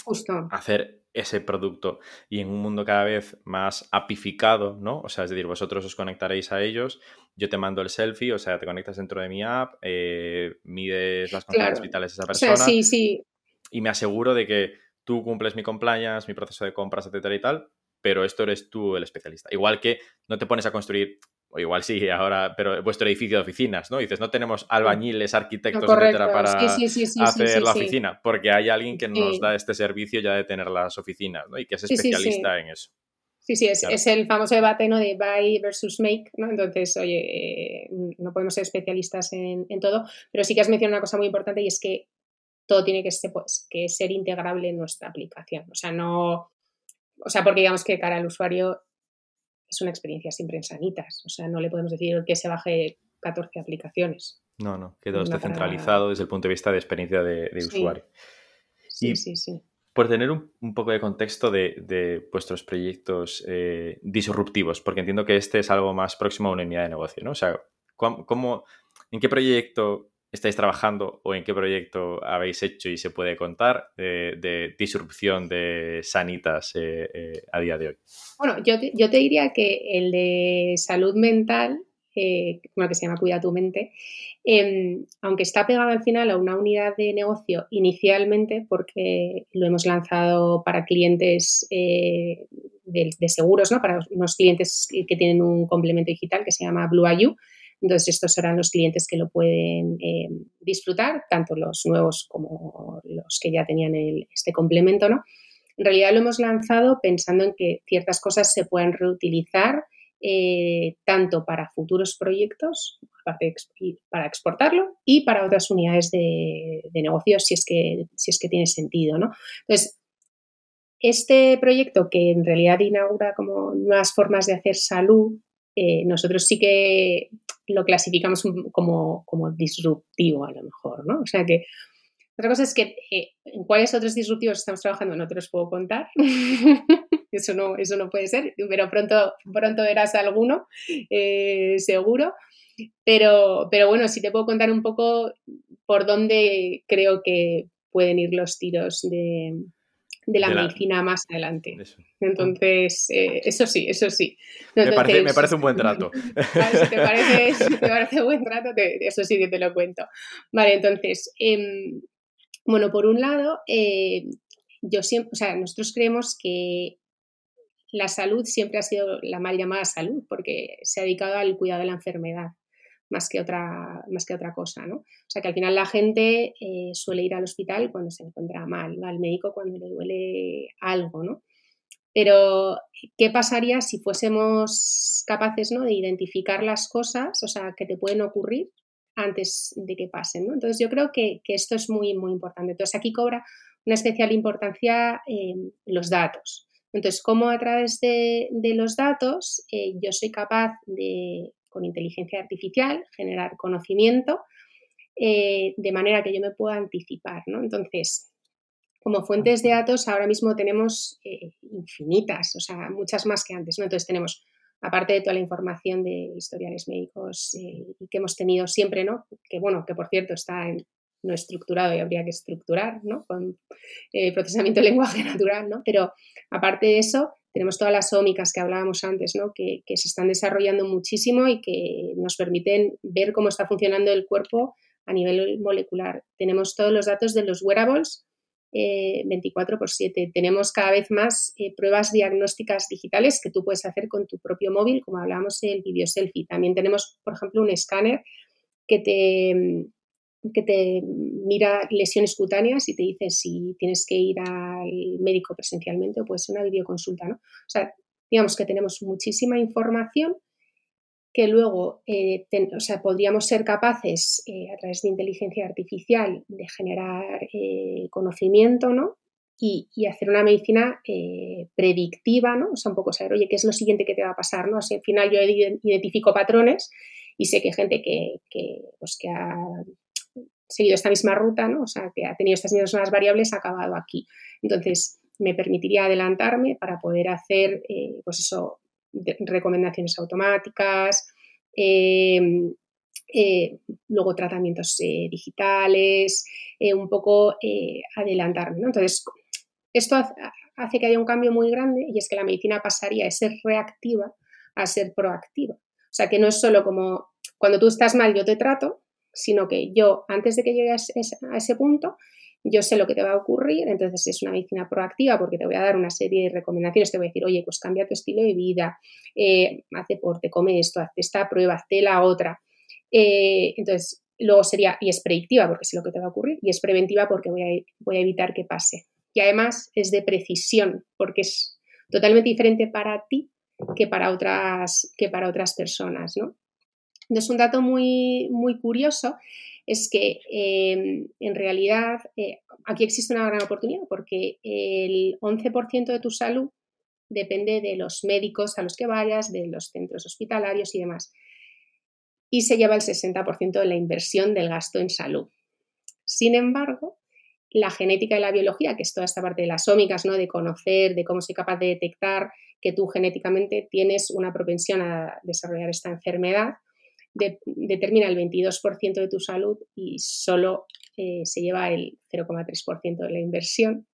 hacer ese producto y en un mundo cada vez más apificado, ¿no? O sea, es decir, vosotros os conectaréis a ellos, yo te mando el selfie, o sea, te conectas dentro de mi app, eh, mides las constantes vitales de esa persona. sí, sí. Y me aseguro de que tú cumples mi compliance, mi proceso de compras, etcétera y tal, pero esto eres tú el especialista. Igual que no te pones a construir o igual sí, ahora, pero vuestro edificio de oficinas, ¿no? Dices, no tenemos albañiles, arquitectos, etcétera, para hacer la oficina, porque hay alguien que nos da este servicio ya de tener las oficinas, ¿no? Y que es especialista en eso. Sí, sí, es, el famoso debate ¿no? de buy versus make, ¿no? Entonces, oye, eh, no podemos ser especialistas en, todo, pero sí que has mencionado una cosa muy importante y es que todo tiene que ser, pues, que ser integrable en nuestra aplicación. O sea, no, o sea, porque digamos que cara al usuario es una experiencia siempre en sanitas. O sea, no le podemos decir que se baje 14 aplicaciones. No, no, que todo esté centralizado desde el punto de vista de experiencia de, usuario. Sí, sí, sí. Por tener un, poco de contexto de, vuestros proyectos eh, disruptivos, porque entiendo que este es algo más próximo a una unidad de negocio, ¿no? O sea, ¿cómo, ¿en qué proyecto estáis trabajando o en qué proyecto habéis hecho y se puede contar de, disrupción de sanitas eh, eh, a día de hoy? Bueno, yo te, yo te diría que el de salud mental, eh, que se llama Cuida tu mente, em, aunque está pegado al final a una unidad de negocio inicialmente, porque lo hemos lanzado para clientes de, seguros, ¿no? para unos clientes que tienen un complemento digital que se llama Blue IU, entonces, estos serán los clientes que lo pueden eh, disfrutar, tanto los nuevos como los que ya tenían este complemento, ¿no? En realidad lo hemos lanzado pensando en que ciertas cosas se pueden reutilizar eh, tanto para futuros proyectos, para exportarlo, y para otras unidades de, de negocio, si es, que, si es que tiene sentido, ¿no? Entonces, este proyecto que en realidad inaugura como nuevas formas de hacer salud, eh, nosotros sí que lo clasificamos como, como, disruptivo a lo mejor, ¿no? O sea que otra cosa es que eh, en cuáles otros disruptivos estamos trabajando no te los puedo contar. eso, no, eso no puede ser, pero pronto, pronto verás alguno, eh, seguro. Pero, pero bueno, sí te puedo contar un poco por dónde creo que pueden ir los tiros de, de la, medicina más adelante. Entonces, eh, eso sí, eso sí. me, parece, un buen trato. si, te parece, un buen trato, eso sí que te lo cuento. Vale, entonces, em, bueno, por un lado, eh, yo siempre, o sea, nosotros creemos que la salud siempre ha sido la mal llamada salud, porque se ha dedicado al cuidado de la enfermedad más que otra, más que otra cosa, ¿no? O sea que al final la gente eh, suele ir al hospital cuando se encuentra mal, va al médico cuando le duele algo, ¿no? Pero, ¿qué pasaría si fuésemos capaces ¿no? de identificar las cosas, o sea, que te pueden ocurrir antes de que pasen. Entonces, yo creo que, esto es muy, muy importante. Entonces, aquí cobra una especial importancia eh, los datos. Entonces, ¿cómo a través de, los datos eh, yo soy capaz de con inteligencia artificial, generar conocimiento, eh, de manera que yo me pueda anticipar. ¿no? Entonces, como fuentes de datos ahora mismo tenemos eh, infinitas, o sea, muchas más que antes. ¿no? Entonces tenemos, aparte de toda la información de historiales médicos eh, que hemos tenido siempre, ¿no? que bueno, que por cierto está en, no estructurado y habría que estructurar, ¿no? Con procesamiento de lenguaje natural, ¿no? Pero aparte de eso, tenemos todas las ómicas que hablábamos antes, ¿no? que, se están desarrollando muchísimo y que nos permiten ver cómo está funcionando el cuerpo a nivel molecular. Tenemos todos los datos de los wearables 24 x 7. Tenemos cada vez más eh, pruebas diagnósticas digitales que tú puedes hacer con tu propio móvil, como hablábamos del video selfie. También tenemos, por ejemplo, un escáner que te, que te mira lesiones cutáneas y te dice si tienes que ir al médico presencialmente o puede ser una videoconsulta, ¿no? O sea, digamos que tenemos muchísima información que luego eh, o sea, podríamos ser capaces eh, a través de inteligencia artificial de generar eh, conocimiento, ¿no? Y, hacer una medicina predictiva, ¿no? O sea, un poco saber, oye, ¿qué es lo siguiente que te va a pasar, ¿no? al final yo identifico patrones y sé que gente que, que, pues, que ha seguido esta misma ruta, ¿no? O sea, que ha tenido estas mismas variables, ha acabado aquí. Entonces, me permitiría adelantarme para poder hacer, eh, pues eso, recomendaciones automáticas, em, eh, luego tratamientos eh, digitales, un poco adelantarme, ¿no? Entonces, esto hace que haya un cambio muy grande y es que la medicina pasaría de ser reactiva a ser proactiva. O sea, que no es solo como cuando tú estás mal yo te trato, sino que yo, antes de que llegues a ese punto, yo sé lo que te va a ocurrir, entonces es una medicina proactiva porque te voy a dar una serie de recomendaciones, te voy a decir, oye, pues cambia tu estilo de vida, eh, haz deporte, come esto, haz esta prueba, hazte la otra. Eh, entonces, luego sería, y es predictiva porque sé lo que te va a ocurrir, y es preventiva porque voy a, voy a evitar que pase. Y además es de precisión porque es totalmente diferente para ti que para otras, que para otras personas, ¿no? Entonces, un dato muy, muy curioso es que em, en realidad eh, aquí existe una gran oportunidad porque el 11% de tu salud depende de los médicos a los que vayas, de los centros hospitalarios y demás. Y se lleva el 60% de la inversión del gasto en salud. Sin embargo, la genética y la biología, que es toda esta parte de las ómicas, ¿no? de conocer, de cómo soy capaz de detectar que tú genéticamente tienes una propensión a desarrollar esta enfermedad, determina el 22% de tu salud y solo eh, se lleva el 0,3% de la inversión.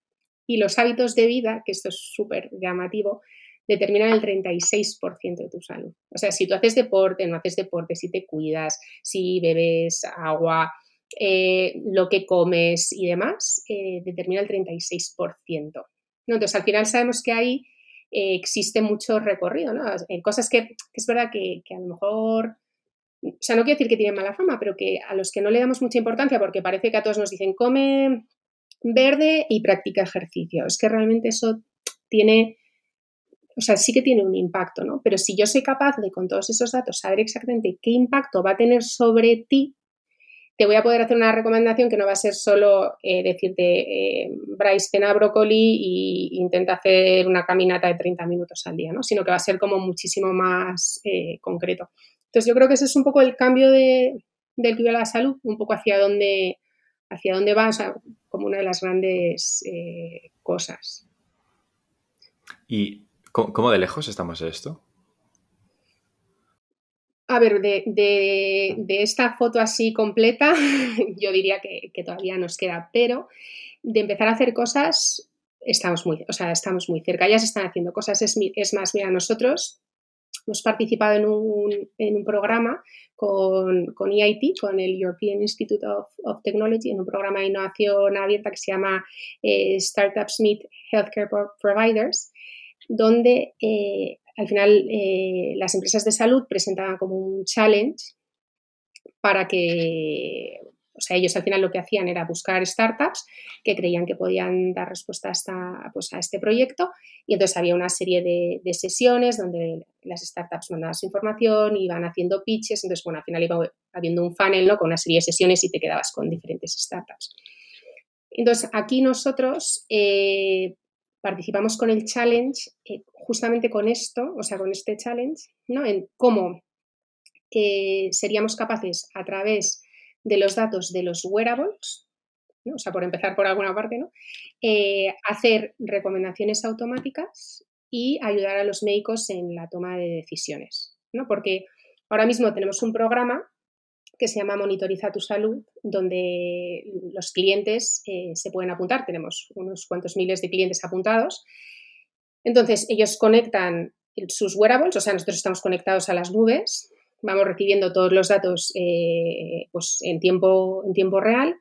Y los hábitos de vida, que esto es súper llamativo, determinan el 36% de tu salud. O sea, si tú haces deporte, no haces deporte, si te cuidas, si bebes agua, eh, lo que comes y demás, eh, determina el 36%. Entonces, al final sabemos que ahí eh, existe mucho recorrido, ¿no? cosas que, es verdad que, a lo mejor, o sea, no quiero decir que tienen mala fama, pero que a los que no le damos mucha importancia, porque parece que a todos nos dicen come verde y practica ejercicio. Es que realmente eso tiene, o sea, sí que tiene un impacto, ¿no? Pero si yo soy capaz de con todos esos datos saber exactamente qué impacto va a tener sobre ti, te voy a poder hacer una recomendación que no va a ser solo eh, decirte, eh, Bryce, cena brócoli y intenta hacer una caminata de 30 minutos al día, ¿no? sino que va a ser como muchísimo más eh, concreto. Entonces yo creo que ese es un poco el cambio de, del cuidado de la salud, un poco hacia dónde, hacia dónde va, como una de las grandes cosas. ¿Y cómo de lejos estamos de esto? A ver, de, esta foto así completa, yo diría que, todavía nos queda, pero de empezar a hacer cosas, estamos muy, o sea, estamos muy cerca, ya se están haciendo cosas, es, más, mira, nosotros hemos participado en un, programa con, con, EIT, con el European Institute of, Technology, en un programa de innovación abierta que se llama eh, Startups Meet Healthcare Providers, donde eh, al final eh, las empresas de salud presentaban como un challenge para que, sea, ellos al final lo que hacían era buscar startups que creían que podían dar respuesta a, esta, pues a este proyecto y entonces había una serie de, sesiones donde las startups mandaban su información, iban haciendo pitches, entonces bueno, al final iba habiendo un funnel con una serie de sesiones y te quedabas con diferentes startups. Entonces aquí nosotros eh, participamos con el challenge eh, justamente con esto, o sea, con este challenge, ¿no? En cómo eh, seríamos capaces a través de los datos de los wearables, o sea, por empezar por alguna parte, ¿no? Eh, hacer recomendaciones automáticas y ayudar a los médicos en la toma de decisiones, ¿no? Porque ahora mismo tenemos un programa que se llama Monitoriza tu salud, donde los clientes eh, se pueden apuntar. Tenemos unos cuantos miles de clientes apuntados. Entonces, ellos conectan sus wearables, o sea, nosotros estamos conectados a las nubes, vamos recibiendo todos los datos eh, pues, en, tiempo, en tiempo real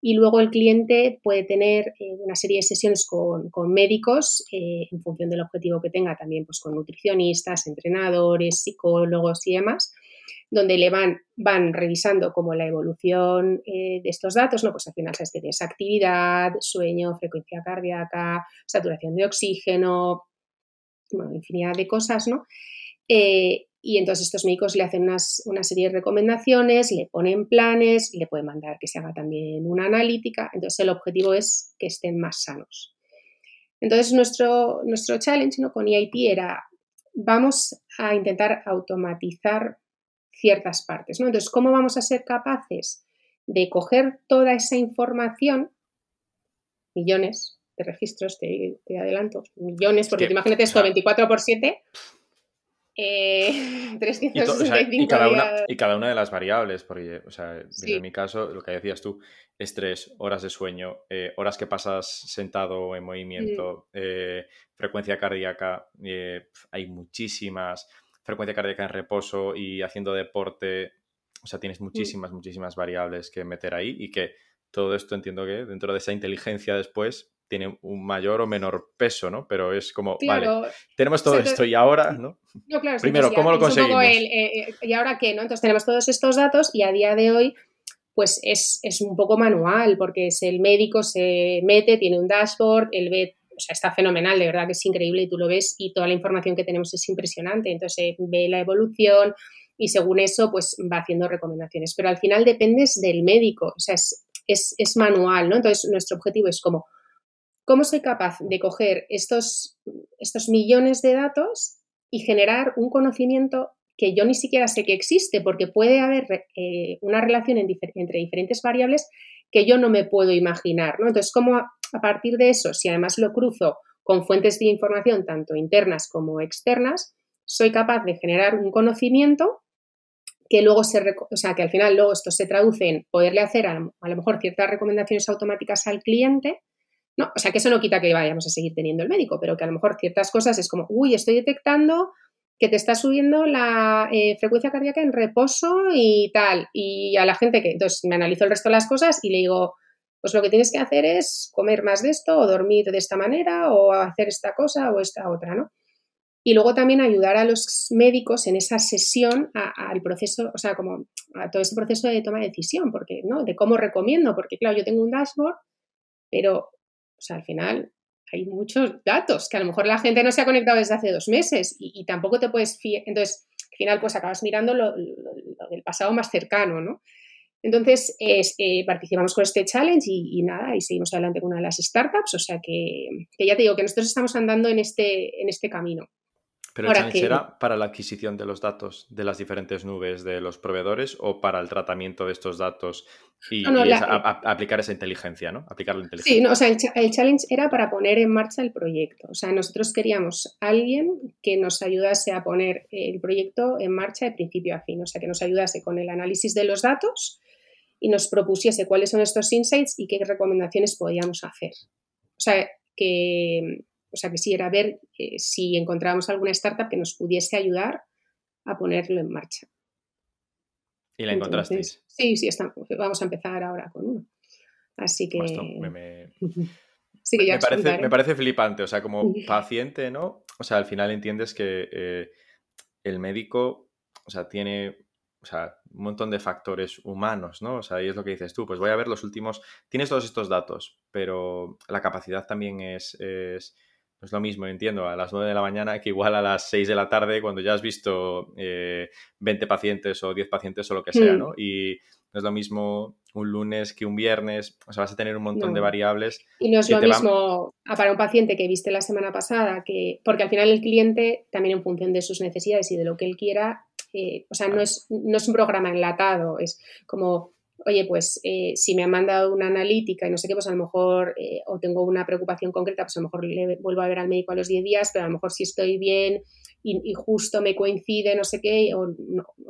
y luego el cliente puede tener eh, una serie de sesiones con, médicos en función del objetivo que tenga, también pues, con nutricionistas, entrenadores, psicólogos y demás donde le van, van revisando como la evolución eh, de estos datos, ¿no? Pues al final sabes que tienes actividad, sueño, frecuencia cardíaca, saturación de oxígeno, bueno, infinidad de cosas, ¿no? Eh, y entonces estos médicos le hacen una serie de recomendaciones, le ponen planes, le pueden mandar que se haga también una analítica. Entonces el objetivo es que estén más sanos. Entonces nuestro, nuestro challenge ¿no? con EIT era, vamos a intentar automatizar ciertas partes. ¿no? Entonces, ¿cómo vamos a ser capaces de coger toda esa información, millones de registros, te, adelanto, millones, porque imagínate esto, 24 por 7, eh, 365 y, cada una, y cada una de las variables, porque, o sea, en mi caso, lo que decías tú, estrés, horas de sueño, eh, horas que pasas sentado en movimiento, mm. eh, frecuencia cardíaca, eh, hay muchísimas frecuencia cardíaca en reposo y haciendo deporte. O sea, tienes mm. muchísimas, muchísimas variables que meter ahí y que todo esto entiendo que dentro de esa inteligencia después tiene un mayor o menor peso, ¿no? Pero es como, vale, tenemos todo esto y ahora, ¿no? no claro, Primero, ¿cómo lo conseguimos? Eh, eh, ¿Y ahora qué? ¿no? Entonces tenemos todos estos datos y a día de hoy pues es, es, un poco manual, porque es el médico se mete, tiene un dashboard, él ve o sea, está fenomenal, de verdad que es increíble y tú lo ves y toda la información que tenemos es impresionante. Entonces ve la evolución y según eso, pues va haciendo recomendaciones. Pero al final dependes del médico, o sea, es, manual, ¿no? Entonces nuestro objetivo es como, ¿cómo soy capaz de coger estos, estos millones de datos y generar un conocimiento que yo ni siquiera sé que existe, porque puede haber eh, una relación entre diferentes variables que yo no me puedo imaginar, ¿no? Entonces, ¿cómo a partir de eso, si además lo cruzo con fuentes de información tanto internas como externas, soy capaz de generar un conocimiento que luego se, o sea, que al final luego esto se traduce en poderle hacer a, lo mejor ciertas recomendaciones automáticas al cliente, ¿no? O sea, que eso no quita que vayamos a seguir teniendo el médico, pero que a lo mejor ciertas cosas es como, uy, estoy detectando que te está subiendo la eh, frecuencia cardíaca en reposo y tal. Y a la gente que, entonces me analizo el resto de las cosas y le digo, pues lo que tienes que hacer es comer más de esto o dormir de esta manera o hacer esta cosa o esta otra, ¿no? Y luego también ayudar a los médicos en esa sesión al proceso, o sea, como a todo ese proceso de toma de decisión, porque, ¿no? De cómo recomiendo, porque claro, yo tengo un dashboard, pero, sea, al final hay muchos datos que a lo mejor la gente no se ha conectado desde hace dos meses y, tampoco te puedes fiar. Entonces, al final, pues acabas mirando lo, del pasado más cercano, ¿no? Entonces, eh, participamos con este challenge y, nada, y seguimos adelante con una de las startups, o sea que, que, ya te digo que nosotros estamos andando en este, en este camino. ¿Pero el challenge era para la adquisición de los datos de las diferentes nubes de los proveedores o para el tratamiento de estos datos y, aplicar esa inteligencia, ¿no? Aplicar la inteligencia. Sí, no, o sea, el, challenge era para poner en marcha el proyecto. O sea, nosotros queríamos alguien que nos ayudase a poner el proyecto en marcha de principio a fin, o sea, que nos ayudase con el análisis de los datos y nos propusiese cuáles son estos insights y qué recomendaciones podíamos hacer. O sea, que o sea que sí, era ver eh, si encontrábamos alguna startup que nos pudiese ayudar a ponerlo en marcha. ¿Y la encontrasteis? Sí, sí, vamos a empezar ahora con uno. Así que... me, parece, me, parece, flipante, o sea, como paciente, ¿no? O sea, al final entiendes que eh, el médico, o sea, tiene o sea, un montón de factores humanos, ¿no? O sea, ahí es lo que dices tú, pues voy a ver los últimos, tienes todos estos datos, pero la capacidad también es, es lo mismo, entiendo, a las 9 de la mañana que igual a las 6 de la tarde cuando ya has visto 20 eh, pacientes o 10 pacientes o lo que sea, mm. ¿no? Y no es lo mismo un lunes que un viernes, o sea, vas a tener un montón de variables. Y no es lo mismo para un paciente que viste la semana pasada, que porque al final el cliente, también en función de sus necesidades y de lo que él quiera, eh, o sea, no es, no es un programa enlatado, es como oye, pues eh, si me han mandado una analítica y no sé qué, pues a lo mejor, eh, o tengo una preocupación concreta, pues a lo mejor le vuelvo a ver al médico a los 10 días, pero a lo mejor si estoy bien y, justo me coincide, no sé qué, o,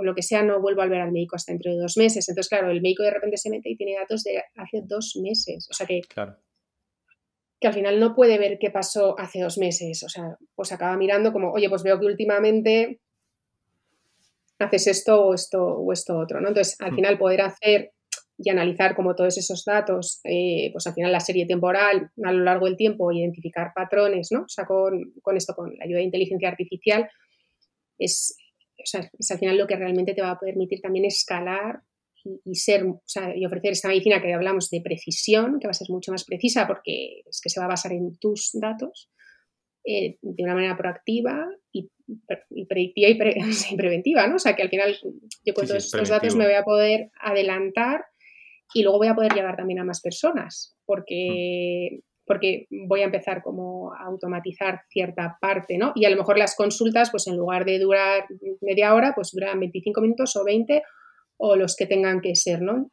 lo que sea, no vuelvo a ver al médico hasta dentro de dos meses. Entonces, claro, el médico de repente se mete y tiene datos de hace dos meses. O sea que, que al final no puede ver qué pasó hace dos meses. O sea, pues acaba mirando como, oye, pues veo que últimamente haces esto o esto o esto otro, ¿no? Entonces, al hmm. final poder hacer y analizar como todos esos datos, eh, pues al final la serie temporal a lo largo del tiempo, identificar patrones, ¿no? O sea, con, esto, con la ayuda de inteligencia artificial, es, o sea, es al final lo que realmente te va a permitir también escalar y, ser, o sea, y ofrecer esta medicina que hablamos de precisión, que va a ser mucho más precisa porque es que se va a basar en tus datos, eh, de una manera proactiva y, predictiva y, preventiva, ¿no? O sea, que al final yo con todos estos datos me voy a poder adelantar y luego voy a poder llegar también a más personas porque, porque voy a empezar como a automatizar cierta parte, ¿no? Y a lo mejor las consultas, pues en lugar de durar media hora, pues duran 25 minutos o 20 o los que tengan que ser, ¿no?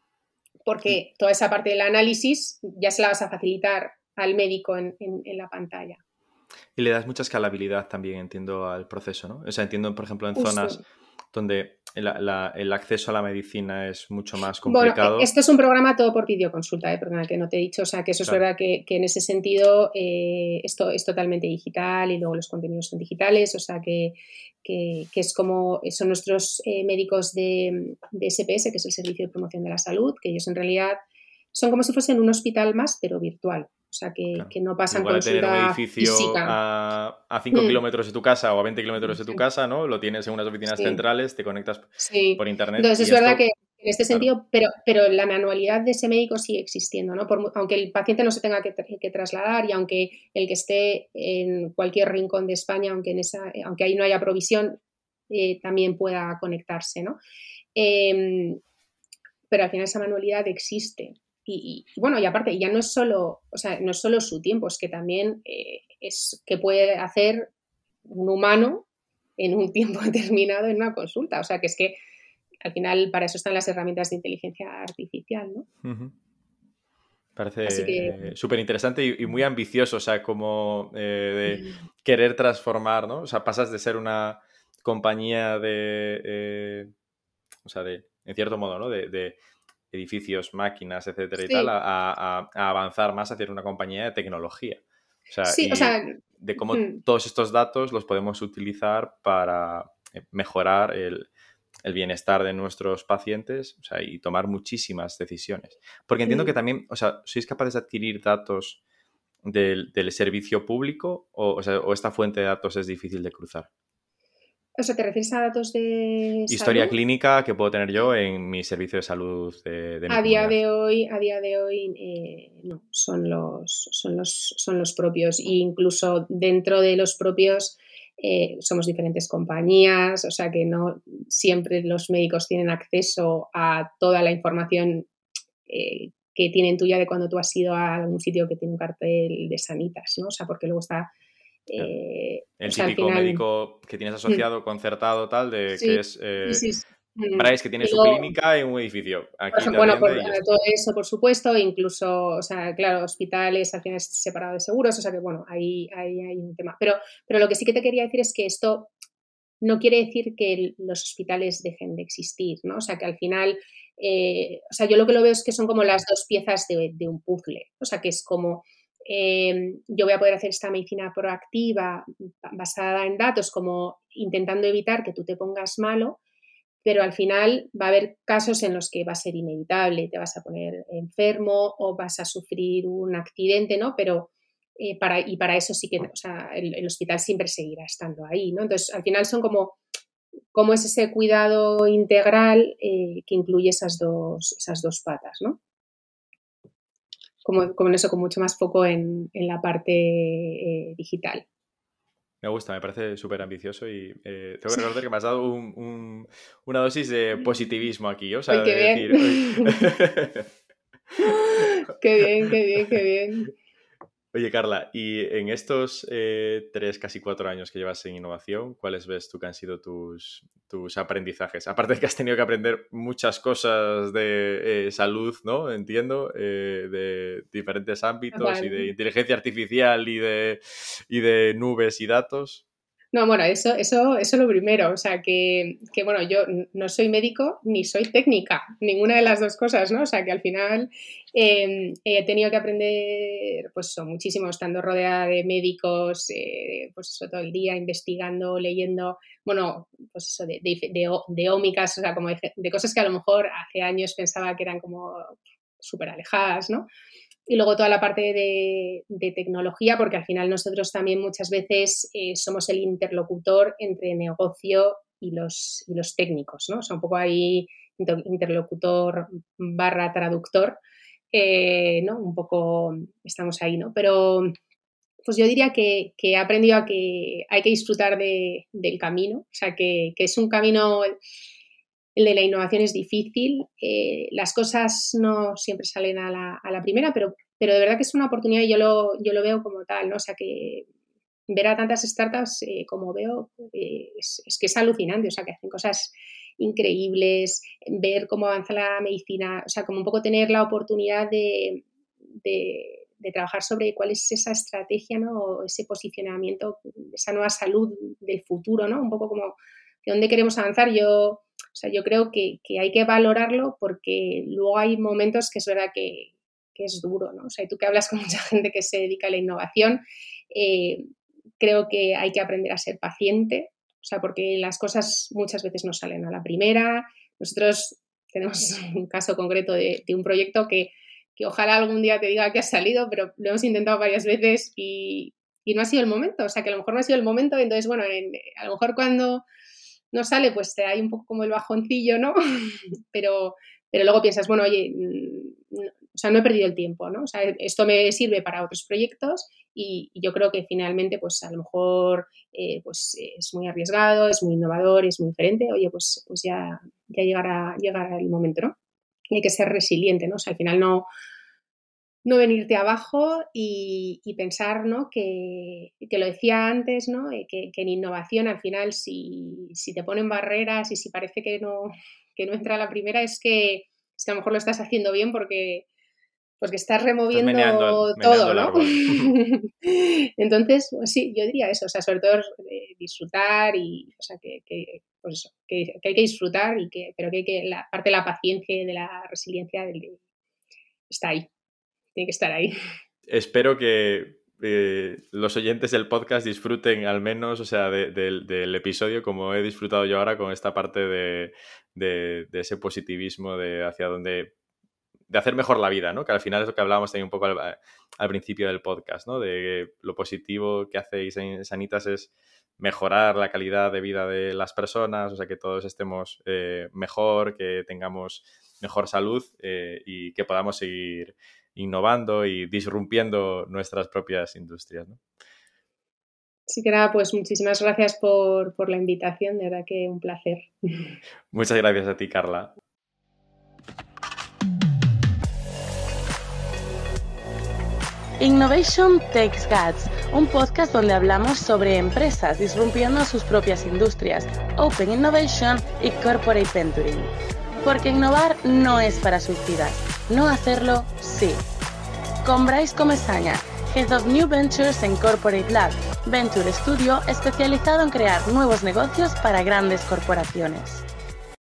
Porque toda esa parte del análisis ya se la vas a facilitar al médico en, la pantalla. Y le das mucha escalabilidad también, entiendo, al proceso, ¿no? O sea, entiendo, por ejemplo, en zonas donde el, acceso a la medicina es mucho más complicado. Bueno, esto es un programa todo por videoconsulta, ¿eh? perdona que no te he dicho, o sea que eso es verdad que, en ese sentido eh, esto es totalmente digital y luego los contenidos son digitales, o sea que, es como son nuestros eh, médicos de, de, SPS, que es el Servicio de Promoción de la Salud, que ellos en realidad son como si fuesen un hospital más, pero virtual. O sea, que, no pasan Igual tener un edificio a, 5 mm. kilómetros de tu casa o a 20 kilómetros de tu casa, ¿no? Lo tienes en unas oficinas centrales, te conectas por internet. Entonces, es verdad que en este sentido, pero, pero la manualidad de ese médico sigue existiendo, ¿no? aunque el paciente no se tenga que, trasladar y aunque el que esté en cualquier rincón de España, aunque, en esa, aunque ahí no haya provisión, eh, también pueda conectarse, ¿no? Em, pero al final esa manualidad existe. Y, bueno, y aparte, ya no es solo, o sea, no es solo su tiempo, es que también eh, es que puede hacer un humano en un tiempo determinado en una consulta. O sea, que es que al final para eso están las herramientas de inteligencia artificial, ¿no? Parece súper interesante y, muy ambicioso, o sea, como eh, de querer transformar, ¿no? O sea, pasas de ser una compañía de, eh, o sea, de, en cierto modo, ¿no? De, edificios, máquinas, etcétera y tal, a, avanzar más hacia una compañía de tecnología. O sea, sí, o sea de cómo todos estos datos los podemos utilizar para eh, mejorar el, bienestar de nuestros pacientes o sea, y tomar muchísimas decisiones. Porque entiendo que también, o sea, ¿sois capaces de adquirir datos del, servicio público o, o, esta fuente de datos es difícil de cruzar? O sea, ¿te refieres a datos de Historia clínica que puedo tener yo en mi servicio de salud de, de a día de hoy A día de hoy eh, no, son los, son, los, son los propios. E incluso dentro de los propios eh, somos diferentes compañías, o sea que no siempre los médicos tienen acceso a toda la información eh, que tienen tuya de cuando tú has ido a algún sitio que tiene un cartel de sanitas, ¿no? O sea, porque luego está eh, el típico médico que tienes asociado, concertado, tal, de que es. Eh, mm. que tiene su clínica en un edificio. bueno, por, todo eso, por supuesto, incluso, o sea, claro, hospitales, acciones separadas de seguros, o sea que, bueno, ahí, hay un tema. Pero, pero lo que sí que te quería decir es que esto no quiere decir que los hospitales dejen de existir, ¿no? O sea, que al final, eh, o sea, yo lo que lo veo es que son como las dos piezas de, de un puzzle, o sea, que es como Em, yo voy a poder hacer esta medicina proactiva basada en datos, como intentando evitar que tú te pongas malo, pero al final va a haber casos en los que va a ser inevitable, te vas a poner enfermo o vas a sufrir un accidente, ¿no? Pero eh, para, y para eso sí que, el, hospital siempre seguirá estando ahí, ¿no? Entonces, al final son como, como es ese cuidado integral eh, que incluye esas dos, esas dos patas, ¿no? Como, en eso, con mucho más foco en, la parte eh, digital. Me gusta, me parece súper ambicioso y eh, tengo que recordar que me has dado una dosis de positivismo aquí, o sea, qué bien. qué bien, qué bien, qué bien. Oye, Carla, y en estos eh, tres, casi cuatro años que llevas en innovación, ¿cuáles ves tú que han sido tus, tus aprendizajes? Aparte de que has tenido que aprender muchas cosas de eh, salud, ¿no? Entiendo, eh, de diferentes ámbitos y de inteligencia artificial y de, y de nubes y datos. No, bueno, eso, eso, eso es lo primero. O sea, que, que, bueno, yo no soy médico ni soy técnica, ninguna de las dos cosas, ¿no? O sea, que al final em, he tenido que aprender, pues, muchísimo, estando rodeada de médicos, eh, pues eso, todo el día, investigando, leyendo, bueno, pues eso, de, de, de, ómicas, o sea, como de, de cosas que a lo mejor hace años pensaba que eran como súper alejadas, ¿no? Y luego toda la parte de, tecnología, porque al final nosotros también muchas veces eh, somos el interlocutor entre negocio y los, los técnicos, ¿no? O sea, un poco ahí interlocutor barra traductor, eh, ¿no? Un poco estamos ahí, ¿no? Pero pues yo diría que, he aprendido a que hay que disfrutar del camino, o sea, que, que es un camino el de la innovación es difícil, eh, las cosas no siempre salen a la, primera, pero, pero de verdad que es una oportunidad y yo lo, yo lo veo como tal, ¿no? O sea que ver a tantas startups eh, como veo eh, es, que es alucinante, o sea que hacen cosas increíbles, ver cómo avanza la medicina, o sea, como un poco tener la oportunidad de, de, trabajar sobre cuál es esa estrategia, ¿no? ese posicionamiento, esa nueva salud del futuro, ¿no? Un poco como de dónde queremos avanzar. Yo o sea, yo creo que, hay que valorarlo porque luego hay momentos que es verdad que, es duro, ¿no? O sea, tú que hablas con mucha gente que se dedica a la innovación, eh, creo que hay que aprender a ser paciente, o sea, porque las cosas muchas veces no salen a la primera. Nosotros tenemos un caso concreto de, un proyecto que, ojalá algún día te diga que ha salido, pero lo hemos intentado varias veces y, no ha sido el momento. O sea, que a lo mejor no ha sido el momento. Entonces, bueno, a lo mejor cuando no sale, pues te hay un poco como el bajoncillo, ¿no? pero, pero luego piensas, bueno, oye, mm, o sea, no he perdido el tiempo, ¿no? O sea, esto me sirve para otros proyectos y, yo creo que finalmente, pues a lo mejor eh, pues, es muy arriesgado, es muy innovador, es muy diferente, oye, pues, pues ya, ya llegará, llegará el momento, ¿no? Y hay que ser resiliente, ¿no? O sea, al final no, no venirte abajo y, pensar ¿no? que, que, lo decía antes, ¿no? Eh, que, en innovación al final si, si, te ponen barreras y si parece que no, que no entra la primera es que, es que a lo mejor lo estás haciendo bien porque, pues que estás removiendo todo, ¿no? Entonces, pues sí, yo diría eso, o sea, sobre todo eh, disfrutar y, o sea, que, pues eso, que, hay que disfrutar, y que, pero que hay que, la parte de la paciencia y de la resiliencia está ahí, tiene que estar ahí. Espero que eh, los oyentes del podcast disfruten al menos, o sea, del episodio como he disfrutado yo ahora con esta parte de, ese positivismo de hacia dónde de hacer mejor la vida, ¿no? Que al final es lo que hablábamos también un poco al, principio del podcast, ¿no? De lo positivo que hacéis en Sanitas es mejorar la calidad de vida de las personas, o sea, que todos estemos eh, mejor, que tengamos mejor salud eh, y que podamos seguir innovando y disrumpiendo nuestras propias industrias. ¿no? Sí que nada, pues muchísimas gracias por, por la invitación, de verdad que un placer. Muchas gracias a ti, Carla. Innovation Takes Guts, un podcast donde hablamos sobre empresas disrumpiendo sus propias industrias, Open Innovation y Corporate Venturing. Porque innovar no es para suicidas, no hacerlo sí. Con Bryce Comesaña, Head of New Ventures en Corporate Lab, Venture Studio especializado en crear nuevos negocios para grandes corporaciones.